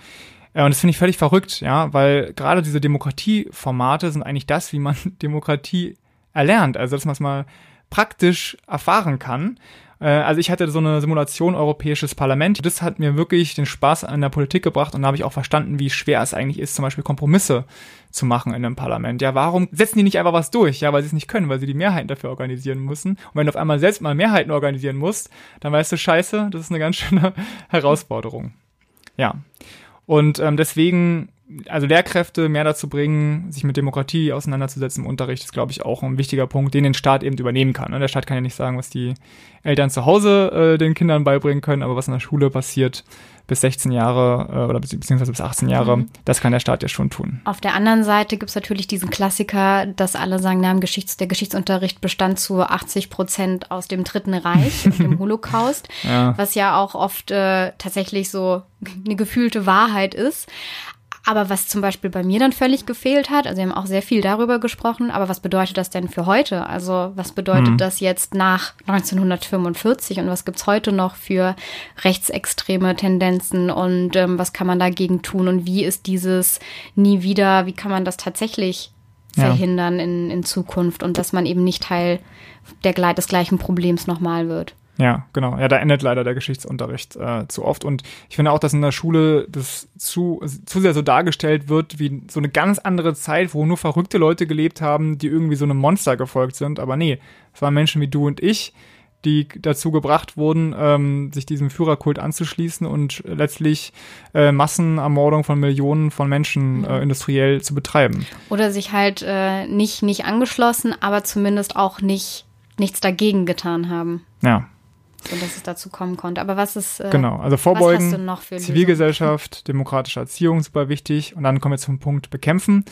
Äh, und das finde ich völlig verrückt, ja, weil gerade diese Demokratieformate sind eigentlich das, wie man Demokratie erlernt. Also, dass man es mal praktisch erfahren kann. Äh, also ich hatte so eine Simulation Europäisches Parlament. Das hat mir wirklich den Spaß an der Politik gebracht und da habe ich auch verstanden, wie schwer es eigentlich ist, zum Beispiel Kompromisse zu machen in einem Parlament. Ja, warum setzen die nicht einfach was durch? Ja, weil sie es nicht können, weil sie die Mehrheiten dafür organisieren müssen. Und wenn du auf einmal selbst mal Mehrheiten organisieren musst, dann weißt du, scheiße, das ist eine ganz schöne Herausforderung. Ja. Und ähm, deswegen also Lehrkräfte mehr dazu bringen, sich mit Demokratie auseinanderzusetzen im Unterricht, ist, glaube ich, auch ein wichtiger Punkt, den den Staat eben übernehmen kann. Ne? Der Staat kann ja nicht sagen, was die Eltern zu Hause äh, den Kindern beibringen können, aber was in der Schule passiert bis 16 Jahre äh, oder beziehungsweise bis 18 Jahre, mhm. das kann der Staat ja schon tun. Auf der anderen Seite gibt es natürlich diesen Klassiker, dass alle sagen, na, Geschichts-, der Geschichtsunterricht bestand zu 80 Prozent aus dem Dritten Reich und dem Holocaust, ja. was ja auch oft äh, tatsächlich so eine gefühlte Wahrheit ist. Aber was zum Beispiel bei mir dann völlig gefehlt hat, also wir haben auch sehr viel darüber gesprochen, aber was bedeutet das denn für heute? Also was bedeutet mhm. das jetzt nach 1945 und was gibt's heute noch für rechtsextreme Tendenzen und ähm, was kann man dagegen tun und wie ist dieses nie wieder, wie kann man das tatsächlich verhindern ja. in, in Zukunft und dass man eben nicht Teil der, des gleichen Problems nochmal wird? Ja, genau. Ja, da endet leider der Geschichtsunterricht äh, zu oft. Und ich finde auch, dass in der Schule das zu, zu sehr so dargestellt wird, wie so eine ganz andere Zeit, wo nur verrückte Leute gelebt haben, die irgendwie so einem Monster gefolgt sind. Aber nee, es waren Menschen wie du und ich, die dazu gebracht wurden, ähm, sich diesem Führerkult anzuschließen und letztlich äh, Massenermordung von Millionen von Menschen äh, industriell zu betreiben. Oder sich halt äh, nicht, nicht angeschlossen, aber zumindest auch nicht nichts dagegen getan haben. Ja, so dass es dazu kommen konnte. Aber was ist äh, genau? Also vorbeugen, Zivilgesellschaft, demokratische Erziehung super wichtig und dann kommen wir zum Punkt bekämpfen.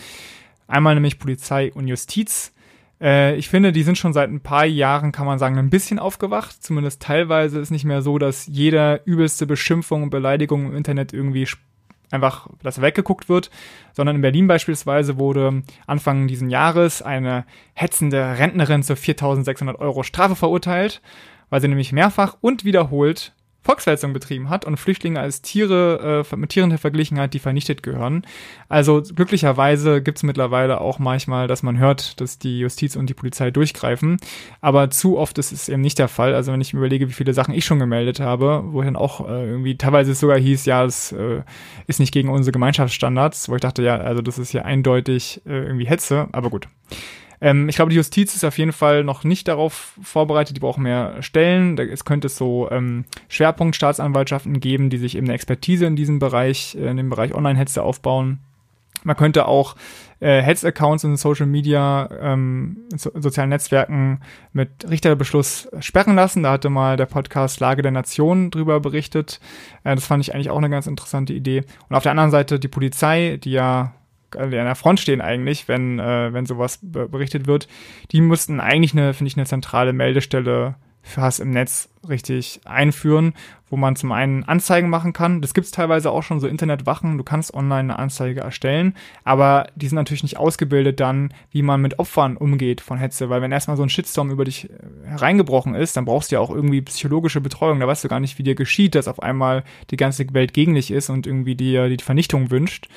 Einmal nämlich Polizei und Justiz. Äh, ich finde, die sind schon seit ein paar Jahren, kann man sagen, ein bisschen aufgewacht. Zumindest teilweise ist nicht mehr so, dass jede übelste Beschimpfung und Beleidigung im Internet irgendwie einfach, dass weggeguckt wird, sondern in Berlin beispielsweise wurde Anfang diesen Jahres eine hetzende Rentnerin zu 4.600 Euro Strafe verurteilt weil sie nämlich mehrfach und wiederholt Volksverhetzung betrieben hat und Flüchtlinge als Tiere äh, mit Tieren verglichen hat, die vernichtet gehören. Also glücklicherweise gibt es mittlerweile auch manchmal, dass man hört, dass die Justiz und die Polizei durchgreifen. Aber zu oft ist es eben nicht der Fall. Also wenn ich mir überlege, wie viele Sachen ich schon gemeldet habe, wo dann auch äh, irgendwie teilweise sogar hieß, ja, es äh, ist nicht gegen unsere Gemeinschaftsstandards, wo ich dachte, ja, also das ist ja eindeutig äh, irgendwie Hetze, aber gut. Ähm, ich glaube, die Justiz ist auf jeden Fall noch nicht darauf vorbereitet. Die brauchen mehr Stellen. Es könnte so ähm, Schwerpunktstaatsanwaltschaften geben, die sich eben eine Expertise in diesem Bereich, äh, in dem Bereich Online-Hetze aufbauen. Man könnte auch äh, Hetz-Accounts in Social Media, ähm, in so, sozialen Netzwerken mit Richterbeschluss sperren lassen. Da hatte mal der Podcast Lage der Nation drüber berichtet. Äh, das fand ich eigentlich auch eine ganz interessante Idee. Und auf der anderen Seite die Polizei, die ja an der Front stehen eigentlich, wenn, äh, wenn sowas berichtet wird, die müssten eigentlich eine, finde ich, eine zentrale Meldestelle für Hass im Netz richtig einführen, wo man zum einen Anzeigen machen kann. Das gibt es teilweise auch schon so Internetwachen. Du kannst online eine Anzeige erstellen, aber die sind natürlich nicht ausgebildet dann, wie man mit Opfern umgeht von Hetze, weil wenn erstmal so ein Shitstorm über dich äh, hereingebrochen ist, dann brauchst du ja auch irgendwie psychologische Betreuung. Da weißt du gar nicht, wie dir geschieht, dass auf einmal die ganze Welt gegen dich ist und irgendwie dir die Vernichtung wünscht.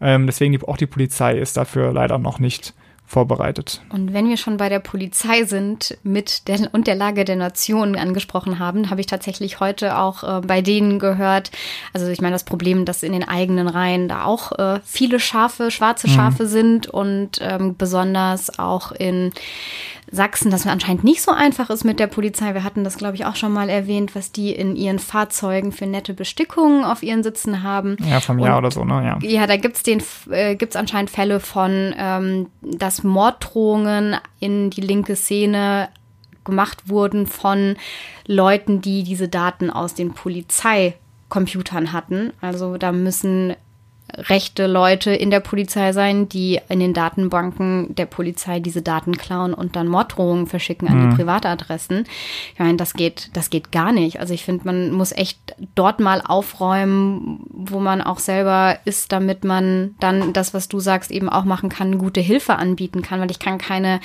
Ähm, deswegen die, auch die Polizei ist dafür leider noch nicht vorbereitet. Und wenn wir schon bei der Polizei sind mit der und der Lage der Nation angesprochen haben, habe ich tatsächlich heute auch äh, bei denen gehört, also ich meine das Problem, dass in den eigenen Reihen da auch äh, viele Schafe, schwarze mhm. Schafe mhm. sind und ähm, besonders auch in Sachsen, dass es anscheinend nicht so einfach ist mit der Polizei. Wir hatten das, glaube ich, auch schon mal erwähnt, was die in ihren Fahrzeugen für nette Bestickungen auf ihren Sitzen haben. Ja, vom Jahr oder so, ne? Ja, ja da gibt's den, äh, gibt's anscheinend Fälle von, ähm, dass Morddrohungen in die linke Szene gemacht wurden von Leuten, die diese Daten aus den Polizeicomputern hatten. Also da müssen rechte Leute in der Polizei sein, die in den Datenbanken der Polizei diese Daten klauen und dann Morddrohungen verschicken an mhm. die Privatadressen. Ich meine, das geht, das geht gar nicht. Also ich finde, man muss echt dort mal aufräumen, wo man auch selber ist, damit man dann das, was du sagst, eben auch machen kann, gute Hilfe anbieten kann, weil ich kann keine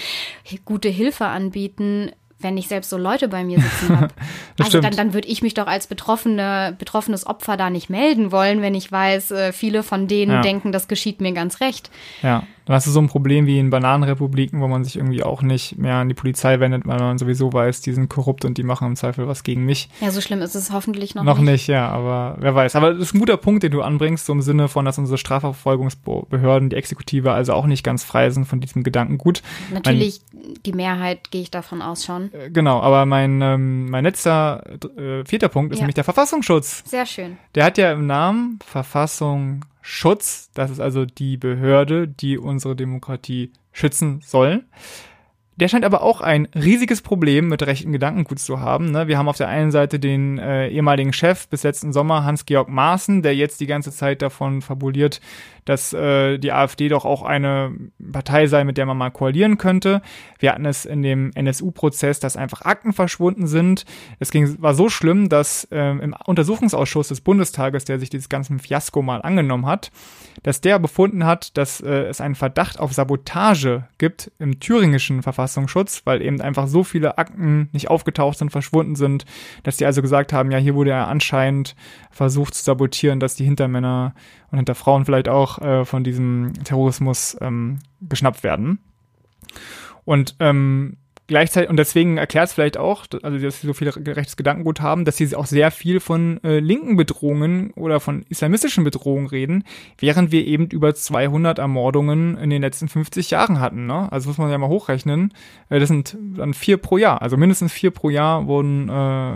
gute Hilfe anbieten, wenn ich selbst so Leute bei mir sitzen habe. also dann, dann würde ich mich doch als betroffene, betroffenes Opfer da nicht melden wollen, wenn ich weiß, äh, viele von denen ja. denken, das geschieht mir ganz recht. Ja, dann hast du so ein Problem wie in Bananenrepubliken, wo man sich irgendwie auch nicht mehr an die Polizei wendet, weil man sowieso weiß, die sind korrupt und die machen im Zweifel was gegen mich. Ja, so schlimm ist es hoffentlich noch, noch nicht. Noch nicht, ja, aber wer weiß. Aber das ist ein guter Punkt, den du anbringst, so im Sinne von, dass unsere Strafverfolgungsbehörden, die Exekutive, also auch nicht ganz frei sind von diesem Gedankengut. Natürlich, mein, die Mehrheit gehe ich davon aus schon. Äh, genau, aber mein, ähm, mein letzter, äh, vierter Punkt ist ja. nämlich der Verfassungsschutz. Sehr schön. Der hat ja im Namen Verfassung Schutz. Das ist also die Behörde, die unsere Demokratie schützen soll. Der scheint aber auch ein riesiges Problem mit rechten Gedankengut zu haben. Ne? Wir haben auf der einen Seite den äh, ehemaligen Chef bis letzten Sommer, Hans-Georg Maaßen, der jetzt die ganze Zeit davon fabuliert, dass äh, die AfD doch auch eine Partei sei, mit der man mal koalieren könnte. Wir hatten es in dem NSU-Prozess, dass einfach Akten verschwunden sind. Es ging, war so schlimm, dass äh, im Untersuchungsausschuss des Bundestages, der sich dieses ganzen Fiasko mal angenommen hat, dass der befunden hat, dass äh, es einen Verdacht auf Sabotage gibt im thüringischen Verfassungsschutz, weil eben einfach so viele Akten nicht aufgetaucht sind, verschwunden sind, dass die also gesagt haben, ja, hier wurde ja anscheinend versucht zu sabotieren, dass die Hintermänner und hinter Frauen vielleicht auch äh, von diesem Terrorismus ähm, geschnappt werden. Und ähm, gleichzeitig, und deswegen erklärt es vielleicht auch, also dass sie so viel rechtes Gedankengut haben, dass sie auch sehr viel von äh, linken Bedrohungen oder von islamistischen Bedrohungen reden, während wir eben über 200 Ermordungen in den letzten 50 Jahren hatten. Ne? Also muss man ja mal hochrechnen. Äh, das sind dann vier pro Jahr. Also mindestens vier pro Jahr wurden äh,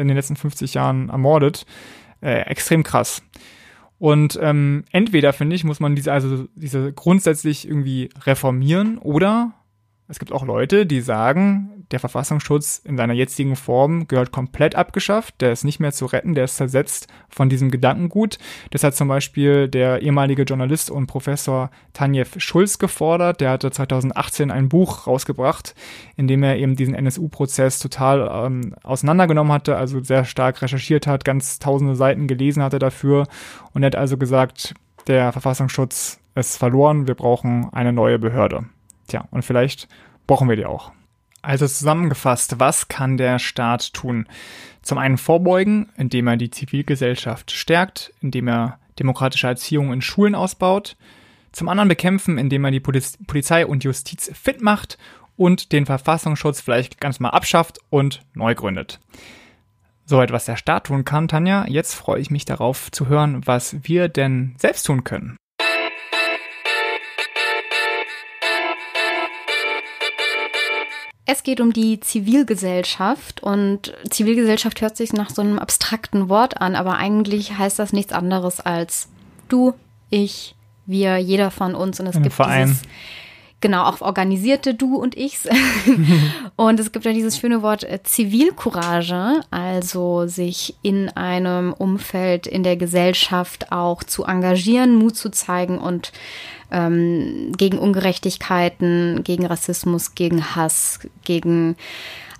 in den letzten 50 Jahren ermordet. Äh, extrem krass. Und ähm, entweder, finde ich, muss man diese, also diese grundsätzlich irgendwie reformieren oder es gibt auch Leute, die sagen, der Verfassungsschutz in seiner jetzigen Form gehört komplett abgeschafft, der ist nicht mehr zu retten, der ist zersetzt von diesem Gedankengut. Das hat zum Beispiel der ehemalige Journalist und Professor Tanjev Schulz gefordert. Der hatte 2018 ein Buch rausgebracht, in dem er eben diesen NSU-Prozess total ähm, auseinandergenommen hatte, also sehr stark recherchiert hat, ganz tausende Seiten gelesen hatte dafür und er hat also gesagt, der Verfassungsschutz ist verloren, wir brauchen eine neue Behörde. Tja, und vielleicht brauchen wir die auch. Also zusammengefasst, was kann der Staat tun? Zum einen vorbeugen, indem er die Zivilgesellschaft stärkt, indem er demokratische Erziehung in Schulen ausbaut. Zum anderen bekämpfen, indem er die Polizei und Justiz fit macht und den Verfassungsschutz vielleicht ganz mal abschafft und neu gründet. Soweit, was der Staat tun kann, Tanja. Jetzt freue ich mich darauf zu hören, was wir denn selbst tun können. Es geht um die Zivilgesellschaft und Zivilgesellschaft hört sich nach so einem abstrakten Wort an, aber eigentlich heißt das nichts anderes als du, ich, wir, jeder von uns und es Ein gibt Verein. dieses genau auch organisierte du und ichs. und es gibt ja dieses schöne Wort äh, Zivilcourage, also sich in einem Umfeld in der Gesellschaft auch zu engagieren, Mut zu zeigen und ähm, gegen Ungerechtigkeiten, gegen Rassismus, gegen Hass, gegen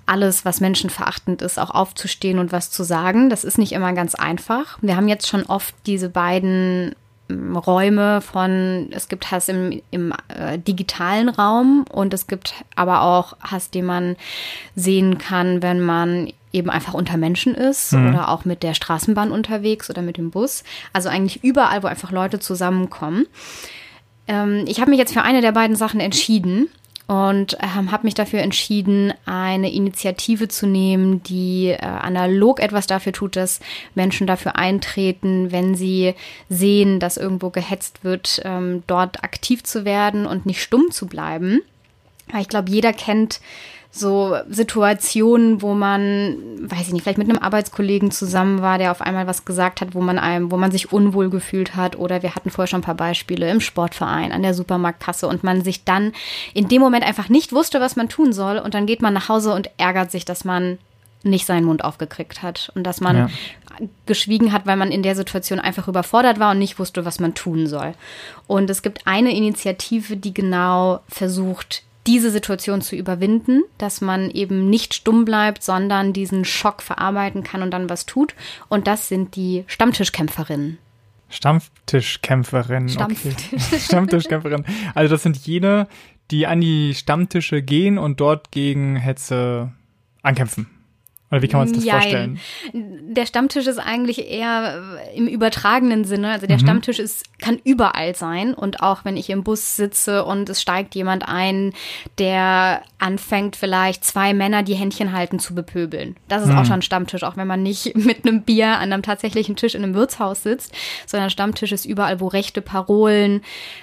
alles, was menschenverachtend ist, auch aufzustehen und was zu sagen. Das ist nicht immer ganz einfach. Wir haben jetzt schon oft diese beiden Räume von, es gibt Hass im, im äh, digitalen Raum und es gibt aber auch Hass, den man sehen kann, wenn man eben einfach unter Menschen ist mhm. oder auch mit der Straßenbahn unterwegs oder mit dem Bus. Also eigentlich überall, wo einfach Leute zusammenkommen. Ähm, ich habe mich jetzt für eine der beiden Sachen entschieden und ähm, habe mich dafür entschieden, eine Initiative zu nehmen, die äh, analog etwas dafür tut, dass Menschen dafür eintreten, wenn sie sehen, dass irgendwo gehetzt wird, ähm, dort aktiv zu werden und nicht stumm zu bleiben. Weil ich glaube, jeder kennt so Situationen, wo man, weiß ich nicht, vielleicht mit einem Arbeitskollegen zusammen war, der auf einmal was gesagt hat, wo man einem, wo man sich unwohl gefühlt hat. Oder wir hatten vorher schon ein paar Beispiele im Sportverein, an der Supermarktkasse und man sich dann in dem Moment einfach nicht wusste, was man tun soll. Und dann geht man nach Hause und ärgert sich, dass man nicht seinen Mund aufgekriegt hat und dass man ja. geschwiegen hat, weil man in der Situation einfach überfordert war und nicht wusste, was man tun soll. Und es gibt eine Initiative, die genau versucht, diese Situation zu überwinden, dass man eben nicht stumm bleibt, sondern diesen Schock verarbeiten kann und dann was tut. Und das sind die Stammtischkämpferinnen. Stammtischkämpferin. Stammtisch. Okay. Stammtischkämpferin. Also das sind jene, die an die Stammtische gehen und dort gegen Hetze ankämpfen. Oder wie kann man sich das Jein. vorstellen? Der Stammtisch ist eigentlich eher im übertragenen Sinne. Also der mhm. Stammtisch ist, kann überall sein. Und auch wenn ich im Bus sitze und es steigt jemand ein, der anfängt vielleicht zwei Männer, die Händchen halten, zu bepöbeln. Das ist mhm. auch schon Stammtisch, auch wenn man nicht mit einem Bier an einem tatsächlichen Tisch in einem Wirtshaus sitzt, sondern Stammtisch ist überall, wo rechte Parolen,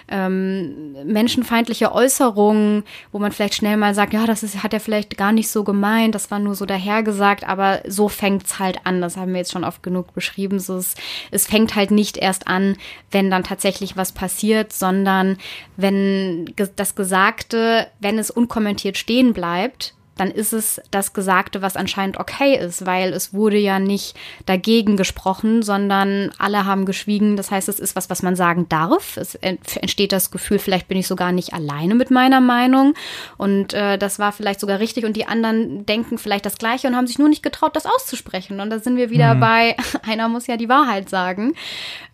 ähm, menschenfeindliche Äußerungen, wo man vielleicht schnell mal sagt, ja, das ist, hat er vielleicht gar nicht so gemeint, das war nur so dahergesagt gesagt, aber so fängt's halt an. Das haben wir jetzt schon oft genug beschrieben. So es, es fängt halt nicht erst an, wenn dann tatsächlich was passiert, sondern wenn das Gesagte, wenn es unkommentiert stehen bleibt, dann ist es das Gesagte, was anscheinend okay ist, weil es wurde ja nicht dagegen gesprochen, sondern alle haben geschwiegen. Das heißt, es ist was, was man sagen darf. Es entsteht das Gefühl, vielleicht bin ich sogar nicht alleine mit meiner Meinung und äh, das war vielleicht sogar richtig und die anderen denken vielleicht das Gleiche und haben sich nur nicht getraut, das auszusprechen. Und da sind wir wieder mhm. bei, einer muss ja die Wahrheit sagen.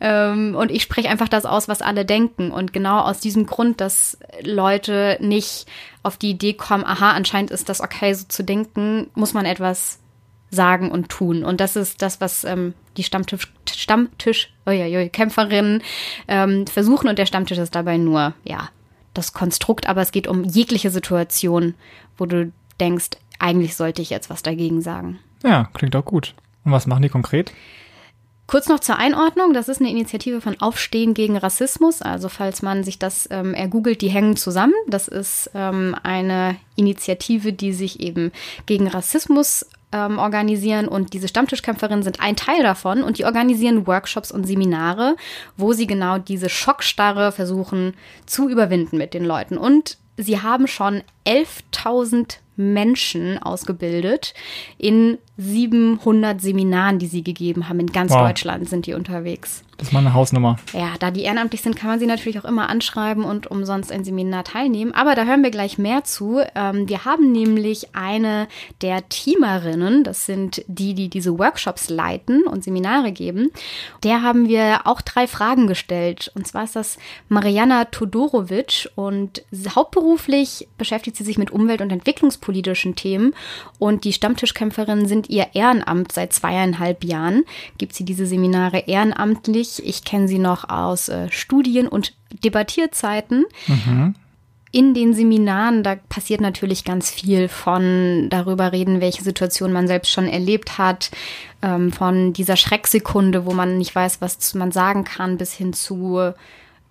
Ähm, und ich spreche einfach das aus, was alle denken. Und genau aus diesem Grund, dass Leute nicht auf die Idee kommen, aha, anscheinend ist das okay, so zu denken, muss man etwas sagen und tun. Und das ist das, was ähm, die Stammtisch, Stammtisch, oi, Kämpferinnen ähm, versuchen. Und der Stammtisch ist dabei nur, ja, das Konstrukt, aber es geht um jegliche Situation, wo du denkst, eigentlich sollte ich jetzt was dagegen sagen. Ja, klingt auch gut. Und was machen die konkret? Kurz noch zur Einordnung, das ist eine Initiative von Aufstehen gegen Rassismus. Also falls man sich das ähm, ergoogelt, die hängen zusammen. Das ist ähm, eine Initiative, die sich eben gegen Rassismus ähm, organisieren und diese Stammtischkämpferinnen sind ein Teil davon und die organisieren Workshops und Seminare, wo sie genau diese Schockstarre versuchen zu überwinden mit den Leuten. Und sie haben schon 11.000 Menschen ausgebildet in 700 Seminaren, die sie gegeben haben. In ganz wow. Deutschland sind die unterwegs. Das ist mal eine Hausnummer. Ja, da die ehrenamtlich sind, kann man sie natürlich auch immer anschreiben und umsonst ein Seminar teilnehmen. Aber da hören wir gleich mehr zu. Ähm, wir haben nämlich eine der Teamerinnen, das sind die, die diese Workshops leiten und Seminare geben. Der haben wir auch drei Fragen gestellt. Und zwar ist das Mariana Todorovic und hauptberuflich beschäftigt sie sich mit Umwelt- und Entwicklungspolitischen Themen. Und die Stammtischkämpferinnen sind ihr Ehrenamt seit zweieinhalb Jahren. Gibt sie diese Seminare ehrenamtlich. Ich kenne sie noch aus äh, Studien- und Debattierzeiten. Mhm. In den Seminaren, da passiert natürlich ganz viel von darüber reden, welche Situation man selbst schon erlebt hat, ähm, von dieser Schrecksekunde, wo man nicht weiß, was man sagen kann, bis hin zu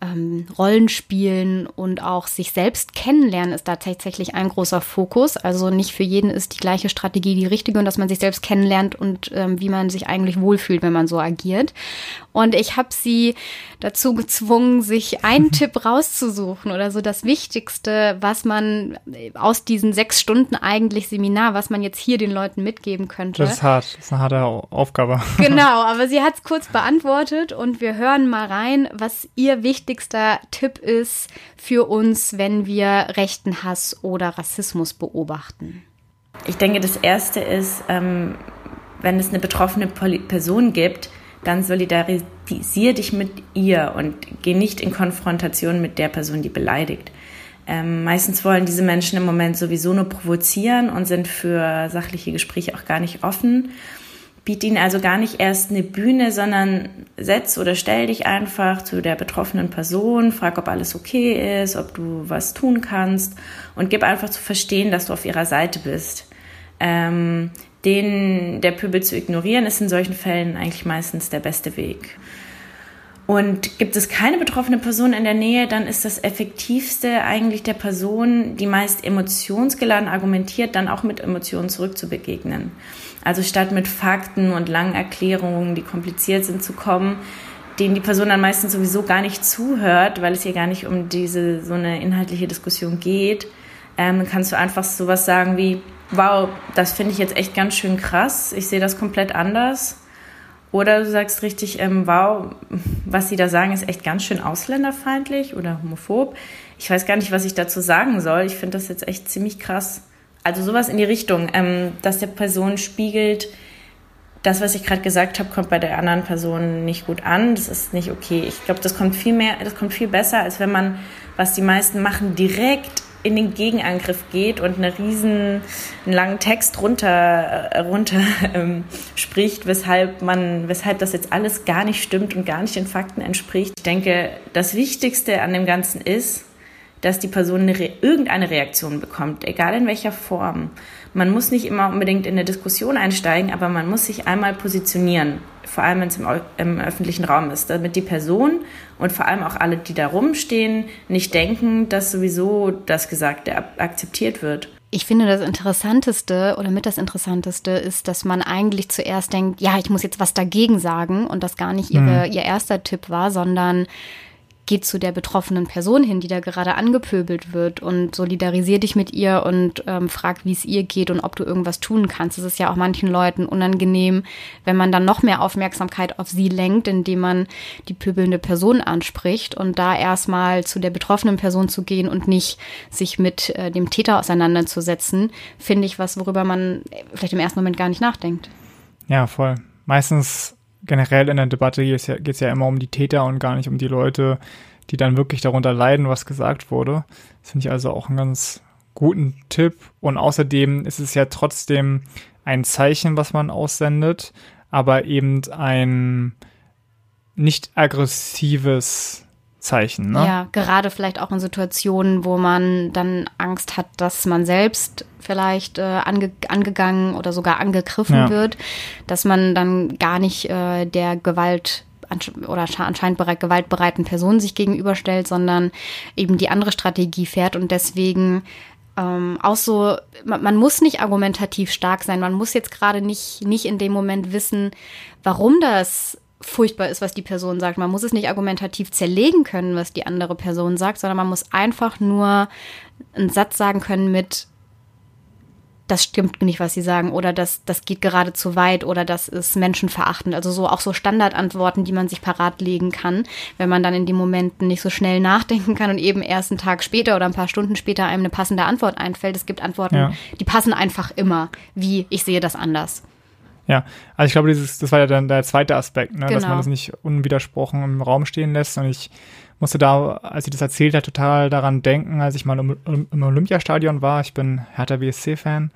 ähm, Rollenspielen und auch sich selbst kennenlernen ist da tatsächlich ein großer Fokus. Also nicht für jeden ist die gleiche Strategie die richtige und dass man sich selbst kennenlernt und ähm, wie man sich eigentlich wohlfühlt, wenn man so agiert. Und ich habe sie dazu gezwungen, sich einen Tipp rauszusuchen oder so das Wichtigste, was man aus diesen sechs Stunden eigentlich Seminar, was man jetzt hier den Leuten mitgeben könnte. Das ist hart, das ist eine harte Aufgabe. Genau, aber sie hat es kurz beantwortet und wir hören mal rein, was ihr wichtigster Tipp ist für uns, wenn wir rechten Hass oder Rassismus beobachten. Ich denke, das Erste ist, ähm, wenn es eine betroffene Person gibt, dann solidarisier dich mit ihr und geh nicht in Konfrontation mit der Person, die beleidigt. Ähm, meistens wollen diese Menschen im Moment sowieso nur provozieren und sind für sachliche Gespräche auch gar nicht offen. Biete ihnen also gar nicht erst eine Bühne, sondern setz oder stell dich einfach zu der betroffenen Person, frag, ob alles okay ist, ob du was tun kannst und gib einfach zu verstehen, dass du auf ihrer Seite bist. Ähm, den der Pöbel zu ignorieren, ist in solchen Fällen eigentlich meistens der beste Weg. Und gibt es keine betroffene Person in der Nähe, dann ist das Effektivste eigentlich der Person, die meist emotionsgeladen argumentiert, dann auch mit Emotionen zurückzubegegnen. Also statt mit Fakten und langen Erklärungen, die kompliziert sind, zu kommen, denen die Person dann meistens sowieso gar nicht zuhört, weil es hier gar nicht um diese so eine inhaltliche Diskussion geht, ähm, kannst du einfach sowas sagen wie, wow, das finde ich jetzt echt ganz schön krass, ich sehe das komplett anders. Oder du sagst richtig, ähm, wow, was sie da sagen, ist echt ganz schön ausländerfeindlich oder homophob. Ich weiß gar nicht, was ich dazu sagen soll. Ich finde das jetzt echt ziemlich krass. Also sowas in die Richtung, ähm, dass der Person spiegelt, das, was ich gerade gesagt habe, kommt bei der anderen Person nicht gut an. Das ist nicht okay. Ich glaube, das kommt viel mehr, das kommt viel besser, als wenn man, was die meisten machen, direkt in den Gegenangriff geht und einen riesen einen langen Text runter, äh, runter ähm, spricht, weshalb man, weshalb das jetzt alles gar nicht stimmt und gar nicht den Fakten entspricht. Ich denke, das Wichtigste an dem Ganzen ist, dass die Person eine, irgendeine Reaktion bekommt, egal in welcher Form. Man muss nicht immer unbedingt in eine Diskussion einsteigen, aber man muss sich einmal positionieren, vor allem wenn es im, im, öffentlichen Raum ist, damit die Person und vor allem auch alle, die da rumstehen, nicht denken, dass sowieso das Gesagte akzeptiert wird. Ich finde, das Interessanteste oder mit das Interessanteste ist, dass man eigentlich zuerst denkt, ja, ich muss jetzt was dagegen sagen und das gar nicht ihre, mhm. ihr erster Tipp war, sondern geht zu der betroffenen Person hin, die da gerade angepöbelt wird und solidarisier dich mit ihr und ähm, frag, wie es ihr geht und ob du irgendwas tun kannst. Es ist ja auch manchen Leuten unangenehm, wenn man dann noch mehr Aufmerksamkeit auf sie lenkt, indem man die pöbelnde Person anspricht und da erstmal zu der betroffenen Person zu gehen und nicht sich mit äh, dem Täter auseinanderzusetzen, finde ich was, worüber man vielleicht im ersten Moment gar nicht nachdenkt. Ja, voll. Meistens generell in der Debatte geht es ja, ja immer um die Täter und gar nicht um die Leute, die dann wirklich darunter leiden, was gesagt wurde. Das finde ich also auch einen ganz guten Tipp. Und außerdem ist es ja trotzdem ein Zeichen, was man aussendet, aber eben ein nicht aggressives Zeichen. Ne? Ja, gerade vielleicht auch in Situationen, wo man dann Angst hat, dass man selbst vielleicht äh, ange angegangen oder sogar angegriffen ja. wird, dass man dann gar nicht äh, der Gewalt oder anscheinend bereit, gewaltbereiten Person sich gegenüberstellt, sondern eben die andere Strategie fährt und deswegen ähm, auch so, man, man, muss nicht argumentativ stark sein, man muss jetzt gerade nicht, nicht in dem Moment wissen, warum das furchtbar ist, was die Person sagt. Man muss es nicht argumentativ zerlegen können, was die andere Person sagt, sondern man muss einfach nur einen Satz sagen können mit das stimmt nicht, was sie sagen, oder das, das geht gerade zu weit, oder das ist menschenverachtend. Also so auch so Standardantworten, die man sich parat legen kann, wenn man dann in den Momenten nicht so schnell nachdenken kann und eben erst einen Tag später oder ein paar Stunden später einem eine passende Antwort einfällt. Es gibt Antworten, ja. die passen einfach immer, wie ich sehe das anders. Ja, also ich glaube, dieses, das war ja dann der zweite Aspekt, ne? Genau. dass man genau. das nicht unwidersprochen im Raum stehen lässt. Und ich musste da, als sie das erzählt hat, total daran denken, als ich mal im, im Olympiastadion war. Ich bin Hertha BSC-Fan.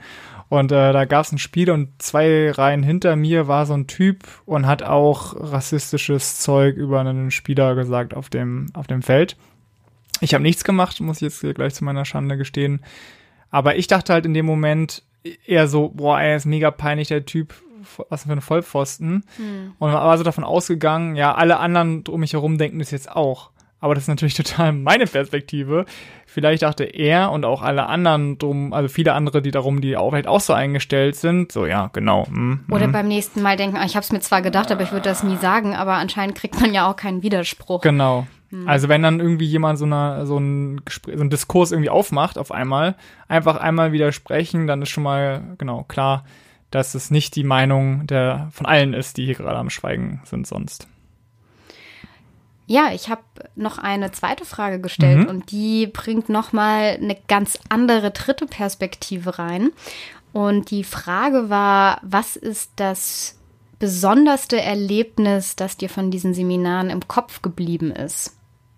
Und äh, da gab es ein Spiel und zwei Reihen hinter mir war so ein Typ und hat auch rassistisches Zeug über einen Spieler gesagt auf dem, auf dem Feld. Ich habe nichts gemacht, muss ich jetzt hier gleich zu meiner Schande gestehen. Aber ich dachte halt in dem Moment eher so, boah, er ist mega peinlich, der Typ was für ein Vollpfosten. Hm. Und war so davon ausgegangen, ja, alle anderen um mich herum denken das jetzt auch. Aber das ist natürlich total meine Perspektive. Vielleicht dachte er und auch alle anderen drum, also viele andere, die darum, die auch vielleicht auch so eingestellt sind, so ja, genau. Mm, Oder beim nächsten Mal denken, ah, ich habe es mir zwar gedacht, aber ich würde das nie sagen, aber anscheinend kriegt man ja auch keinen Widerspruch. Genau. Hm. Also wenn dann irgendwie jemand so, eine, so, ein Gespräch, so einen Diskurs irgendwie aufmacht auf einmal, einfach einmal widersprechen, dann ist schon mal genau klar, dass es nicht die Meinung der von allen ist, die hier gerade am Schweigen sind sonst. Ja, ich habe noch eine zweite Frage gestellt mhm. und die bringt noch mal eine ganz andere dritte Perspektive rein. Und die Frage war, was ist das besonderste Erlebnis, das dir von diesen Seminaren im Kopf geblieben ist?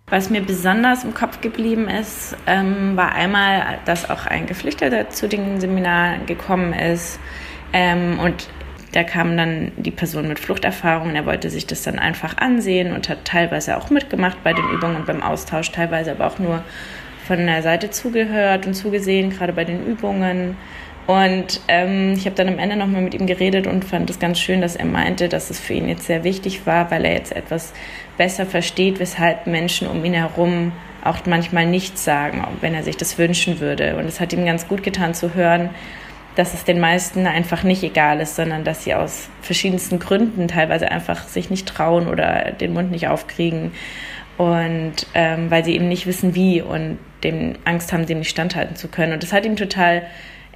Was mir besonders im Kopf geblieben ist, ähm, war einmal, dass auch ein Geflüchteter zu den Seminaren gekommen ist, ähm, und da kam dann die Person mit Fluchterfahrung, er wollte sich das dann einfach ansehen und hat teilweise auch mitgemacht bei den Übungen und beim Austausch, teilweise aber auch nur von der Seite zugehört und zugesehen, gerade bei den Übungen. Und ähm, ich habe dann am Ende nochmal mit ihm geredet und fand es ganz schön, dass er meinte, dass es für ihn jetzt sehr wichtig war, weil er jetzt etwas besser versteht, weshalb Menschen um ihn herum auch manchmal nichts sagen, wenn er sich das wünschen würde. Und es hat ihm ganz gut getan zu hören, dass es den meisten einfach nicht egal ist, sondern dass sie aus verschiedensten Gründen teilweise einfach sich nicht trauen oder den Mund nicht aufkriegen und ähm, weil sie eben nicht wissen, wie und dem Angst haben, dem nicht standhalten zu können. Und das hat ihm total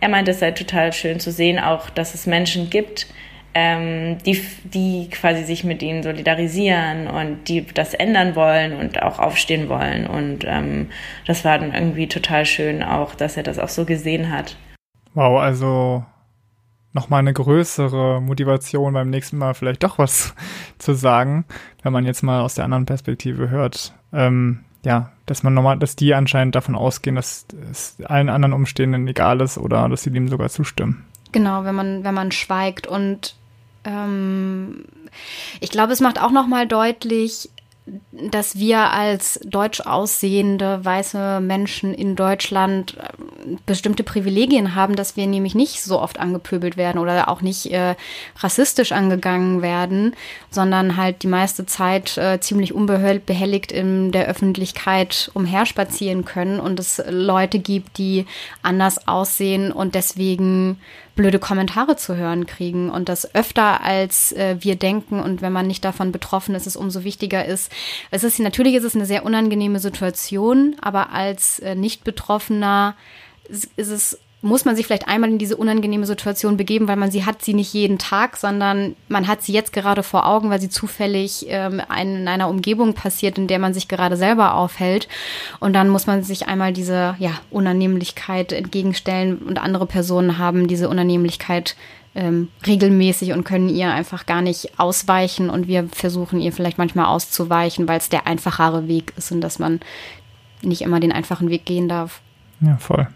er meinte, es sei total schön zu sehen, auch, dass es Menschen gibt, ähm, die, die quasi sich mit ihnen solidarisieren und die das ändern wollen und auch aufstehen wollen. Und ähm, das war dann irgendwie total schön auch, dass er das auch so gesehen hat. Wow, also nochmal eine größere Motivation beim nächsten Mal vielleicht doch was zu sagen, wenn man jetzt mal aus der anderen Perspektive hört. Ähm, ja, dass man nochmal, dass die anscheinend davon ausgehen, dass es allen anderen Umstehenden egal ist oder dass sie dem sogar zustimmen. Genau, wenn man, wenn man schweigt und ähm, ich glaube, es macht auch nochmal deutlich, dass wir als deutsch aussehende weiße Menschen in Deutschland äh, bestimmte Privilegien haben, dass wir nämlich nicht so oft angepöbelt werden oder auch nicht äh, rassistisch angegangen werden, sondern halt die meiste Zeit äh, ziemlich unbehelligt in der Öffentlichkeit umherspazieren können und es Leute gibt, die anders aussehen und deswegen blöde Kommentare zu hören kriegen und das öfter als äh, wir denken und wenn man nicht davon betroffen ist, es umso wichtiger ist. Es ist natürlich ist es eine sehr unangenehme Situation, aber als äh, nicht Betroffener ist es muss man sich vielleicht einmal in diese unangenehme Situation begeben, weil man sie hat sie nicht jeden Tag, sondern man hat sie jetzt gerade vor Augen, weil sie zufällig ähm, in einer Umgebung passiert, in der man sich gerade selber aufhält. Und dann muss man sich einmal diese ja, Unannehmlichkeit entgegenstellen und andere Personen haben diese Unannehmlichkeit ähm, regelmäßig und können ihr einfach gar nicht ausweichen und wir versuchen ihr vielleicht manchmal auszuweichen, weil es der einfachere Weg ist und dass man nicht immer den einfachen Weg gehen darf. Ja, voll.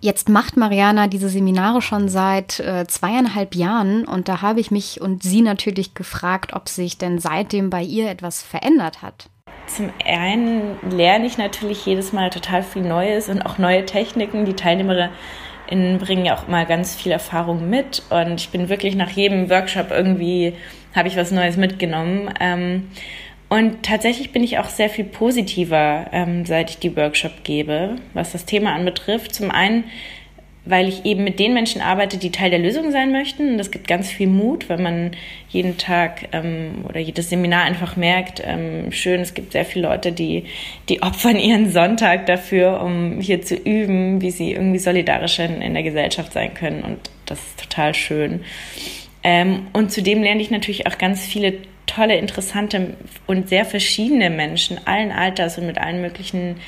Jetzt macht Mariana diese Seminare schon seit äh, zweieinhalb Jahren und da habe ich mich und sie natürlich gefragt, ob sich denn seitdem bei ihr etwas verändert hat. Zum einen lerne ich natürlich jedes Mal total viel Neues und auch neue Techniken. Die TeilnehmerInnen bringen ja auch mal ganz viel Erfahrung mit und ich bin wirklich nach jedem Workshop irgendwie, habe ich was Neues mitgenommen. Ähm, und tatsächlich bin ich auch sehr viel positiver, ähm, seit ich die Workshop gebe, was das Thema anbetrifft. Zum einen, weil ich eben mit den Menschen arbeite, die Teil der Lösung sein möchten. Und das gibt ganz viel Mut, wenn man jeden Tag ähm, oder jedes Seminar einfach merkt, ähm, schön, es gibt sehr viele Leute, die, die opfern ihren Sonntag dafür, um hier zu üben, wie sie irgendwie solidarisch in, in der Gesellschaft sein können. Und das ist total schön. Ähm, und zudem lerne ich natürlich auch ganz viele tolle, interessante und sehr verschiedene Menschen allen Alters und mit allen möglichen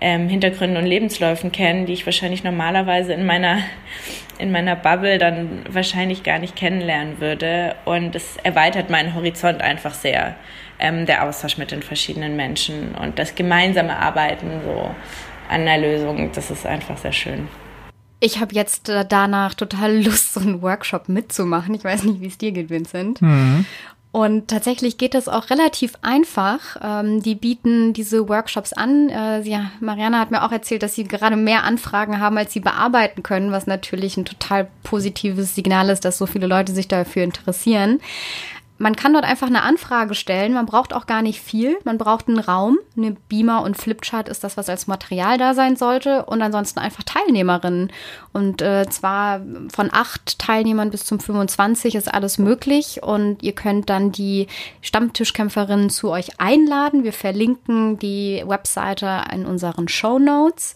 ähm, Hintergründen und Lebensläufen kennen, die ich wahrscheinlich normalerweise in meiner, in meiner Bubble dann wahrscheinlich gar nicht kennenlernen würde. Und es erweitert meinen Horizont einfach sehr, ähm, der Austausch mit den verschiedenen Menschen und das gemeinsame Arbeiten so an der Lösung, das ist einfach sehr schön. Ich habe jetzt äh, danach total Lust, so einen Workshop mitzumachen. Ich weiß nicht, wie es dir geht, Vincent. Mhm. Und tatsächlich geht das auch relativ einfach. Ähm, die bieten diese Workshops an. Äh, sie, Mariana hat mir auch erzählt, dass sie gerade mehr Anfragen haben, als sie bearbeiten können, was natürlich ein total positives Signal ist, dass so viele Leute sich dafür interessieren. Man kann dort einfach eine Anfrage stellen. Man braucht auch gar nicht viel. Man braucht einen Raum. Eine Beamer und Flipchart ist das, was als Material da sein sollte. Und ansonsten einfach Teilnehmerinnen. Und äh, zwar von acht Teilnehmern bis zum 25 ist alles möglich. Und ihr könnt dann die Stammtischkämpferinnen zu euch einladen. Wir verlinken die Webseite in unseren Show Notes.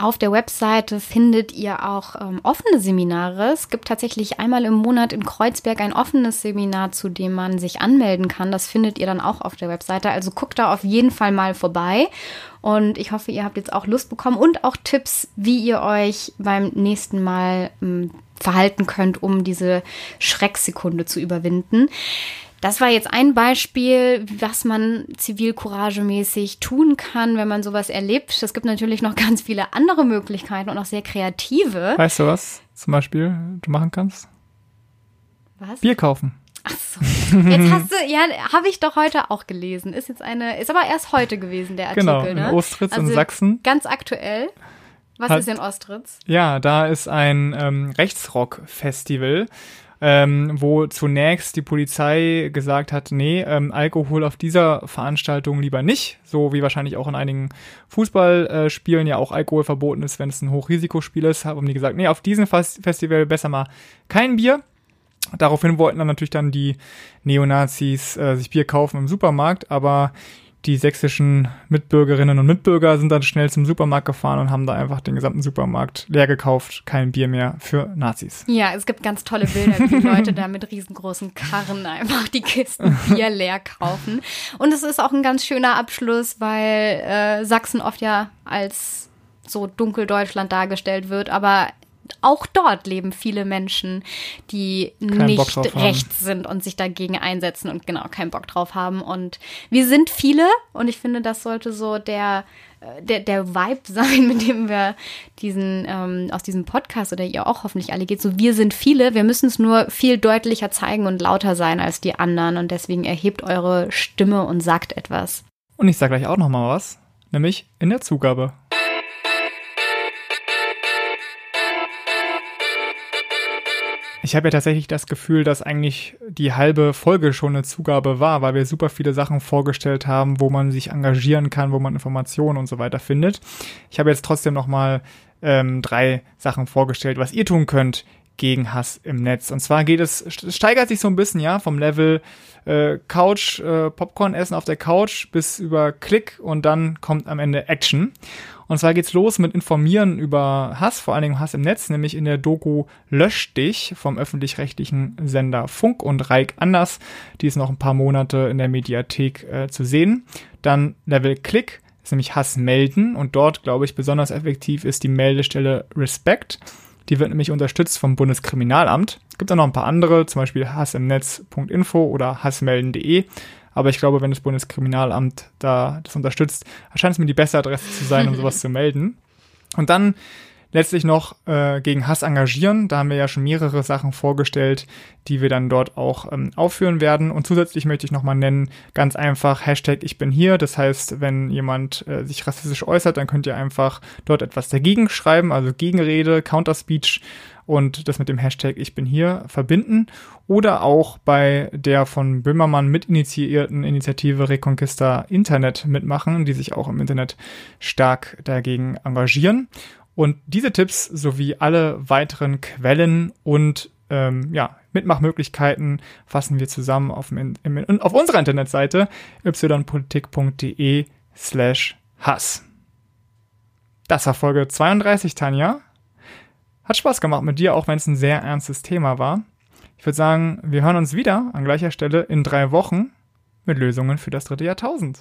Auf der Webseite findet ihr auch ähm, offene Seminare. Es gibt tatsächlich einmal im Monat in Kreuzberg ein offenes Seminar, zu dem man sich anmelden kann. Das findet ihr dann auch auf der Webseite. Also guckt da auf jeden Fall mal vorbei. Und ich hoffe, ihr habt jetzt auch Lust bekommen und auch Tipps, wie ihr euch beim nächsten Mal ähm, verhalten könnt, um diese Schrecksekunde zu überwinden. Das war jetzt ein Beispiel, was man zivilcouragemäßig tun kann, wenn man sowas erlebt. Es gibt natürlich noch ganz viele andere Möglichkeiten und auch sehr kreative. Weißt du was zum Beispiel du machen kannst? Was? Bier kaufen. Ach so. Jetzt hast du, ja, habe ich doch heute auch gelesen. Ist jetzt eine, ist aber erst heute gewesen, der Artikel. Genau, in ne? Ostritz also in Sachsen. Ganz aktuell. Was Hat, ist in Ostritz? Ja, da ist ein ähm, Rechtsrock-Festival ähm, wo zunächst die Polizei gesagt hat, nee, ähm, Alkohol auf dieser Veranstaltung lieber nicht, so wie wahrscheinlich auch in einigen Fußballspielen ja auch Alkohol verboten ist, wenn es ein Hochrisikospiel ist, haben die gesagt, nee, auf diesem Festival besser mal kein Bier. Daraufhin wollten dann natürlich dann die Neonazis äh, sich Bier kaufen im Supermarkt, aber die sächsischen Mitbürgerinnen und Mitbürger sind dann schnell zum Supermarkt gefahren und haben da einfach den gesamten Supermarkt leer gekauft. Kein Bier mehr für Nazis. Ja, es gibt ganz tolle Bilder, wie die Leute da mit riesengroßen Karren einfach die Kisten Bier leer kaufen. Und es ist auch ein ganz schöner Abschluss, weil äh, Sachsen oft ja als so dunkel Deutschland dargestellt wird, aber auch dort leben viele Menschen, die Keinen nicht rechts sind und sich dagegen einsetzen und genau keinen Bock drauf haben. Und wir sind viele und ich finde, das sollte so der äh, der, der Vibe sein, mit dem wir diesen, ähm, aus diesem Podcast oder ihr auch hoffentlich alle geht. So, wir sind viele, wir müssen es nur viel deutlicher zeigen und lauter sein als die anderen und deswegen erhebt eure Stimme und sagt etwas. Und ich sage gleich auch noch mal was, nämlich in der Zugabe. Ich habe ja tatsächlich das Gefühl, dass eigentlich die halbe Folge schon eine Zugabe war, weil wir super viele Sachen vorgestellt haben, wo man sich engagieren kann, wo man Informationen und so weiter findet. Ich habe jetzt trotzdem noch mal ähm, drei Sachen vorgestellt, was ihr tun könnt gegen Hass im Netz. Und zwar geht es, es steigert sich so ein bisschen, ja, vom Level äh, Couch, äh, Popcorn essen auf der Couch bis über Klick und dann kommt am Ende Action. Und zwar geht's los mit Informieren über Hass, vor allen Dingen Hass im Netz, nämlich in der Doku Lösch dich vom öffentlich-rechtlichen Sender Funk und Reik Anders. Die ist noch ein paar Monate in der Mediathek äh, zu sehen. Dann Level Klick ist nämlich Hass melden und dort, glaube ich, besonders effektiv ist die Meldestelle Respect. Die wird nämlich unterstützt vom Bundeskriminalamt. Es gibt auch noch ein paar andere, zum Beispiel hassimnetz.info oder hassmelden.de. Aber ich glaube, wenn das Bundeskriminalamt da das unterstützt, erscheint es mir die beste Adresse zu sein, um sowas zu melden. Und dann letztlich noch äh, gegen Hass engagieren. Da haben wir ja schon mehrere Sachen vorgestellt, die wir dann dort auch ähm, aufführen werden. Und zusätzlich möchte ich nochmal nennen, ganz einfach Hashtag Ich bin hier. Das heißt, wenn jemand äh, sich rassistisch äußert, dann könnt ihr einfach dort etwas dagegen schreiben, also Gegenrede, Counterspeech und das mit dem Hashtag Ich bin hier verbinden. Oder auch bei der von Böhmermann mitinitiierten Initiative Reconquista Internet mitmachen, die sich auch im Internet stark dagegen engagieren. Und diese Tipps sowie alle weiteren Quellen und ähm, ja, Mitmachmöglichkeiten fassen wir zusammen auf, dem, im, auf unserer Internetseite ypolitik.de slash Hass. Das war Folge 32, Tanja. Hat Spaß gemacht mit dir, auch wenn es ein sehr ernstes Thema war. Ich würde sagen, wir hören uns wieder an gleicher Stelle in drei Wochen mit Lösungen für das dritte Jahrtausend.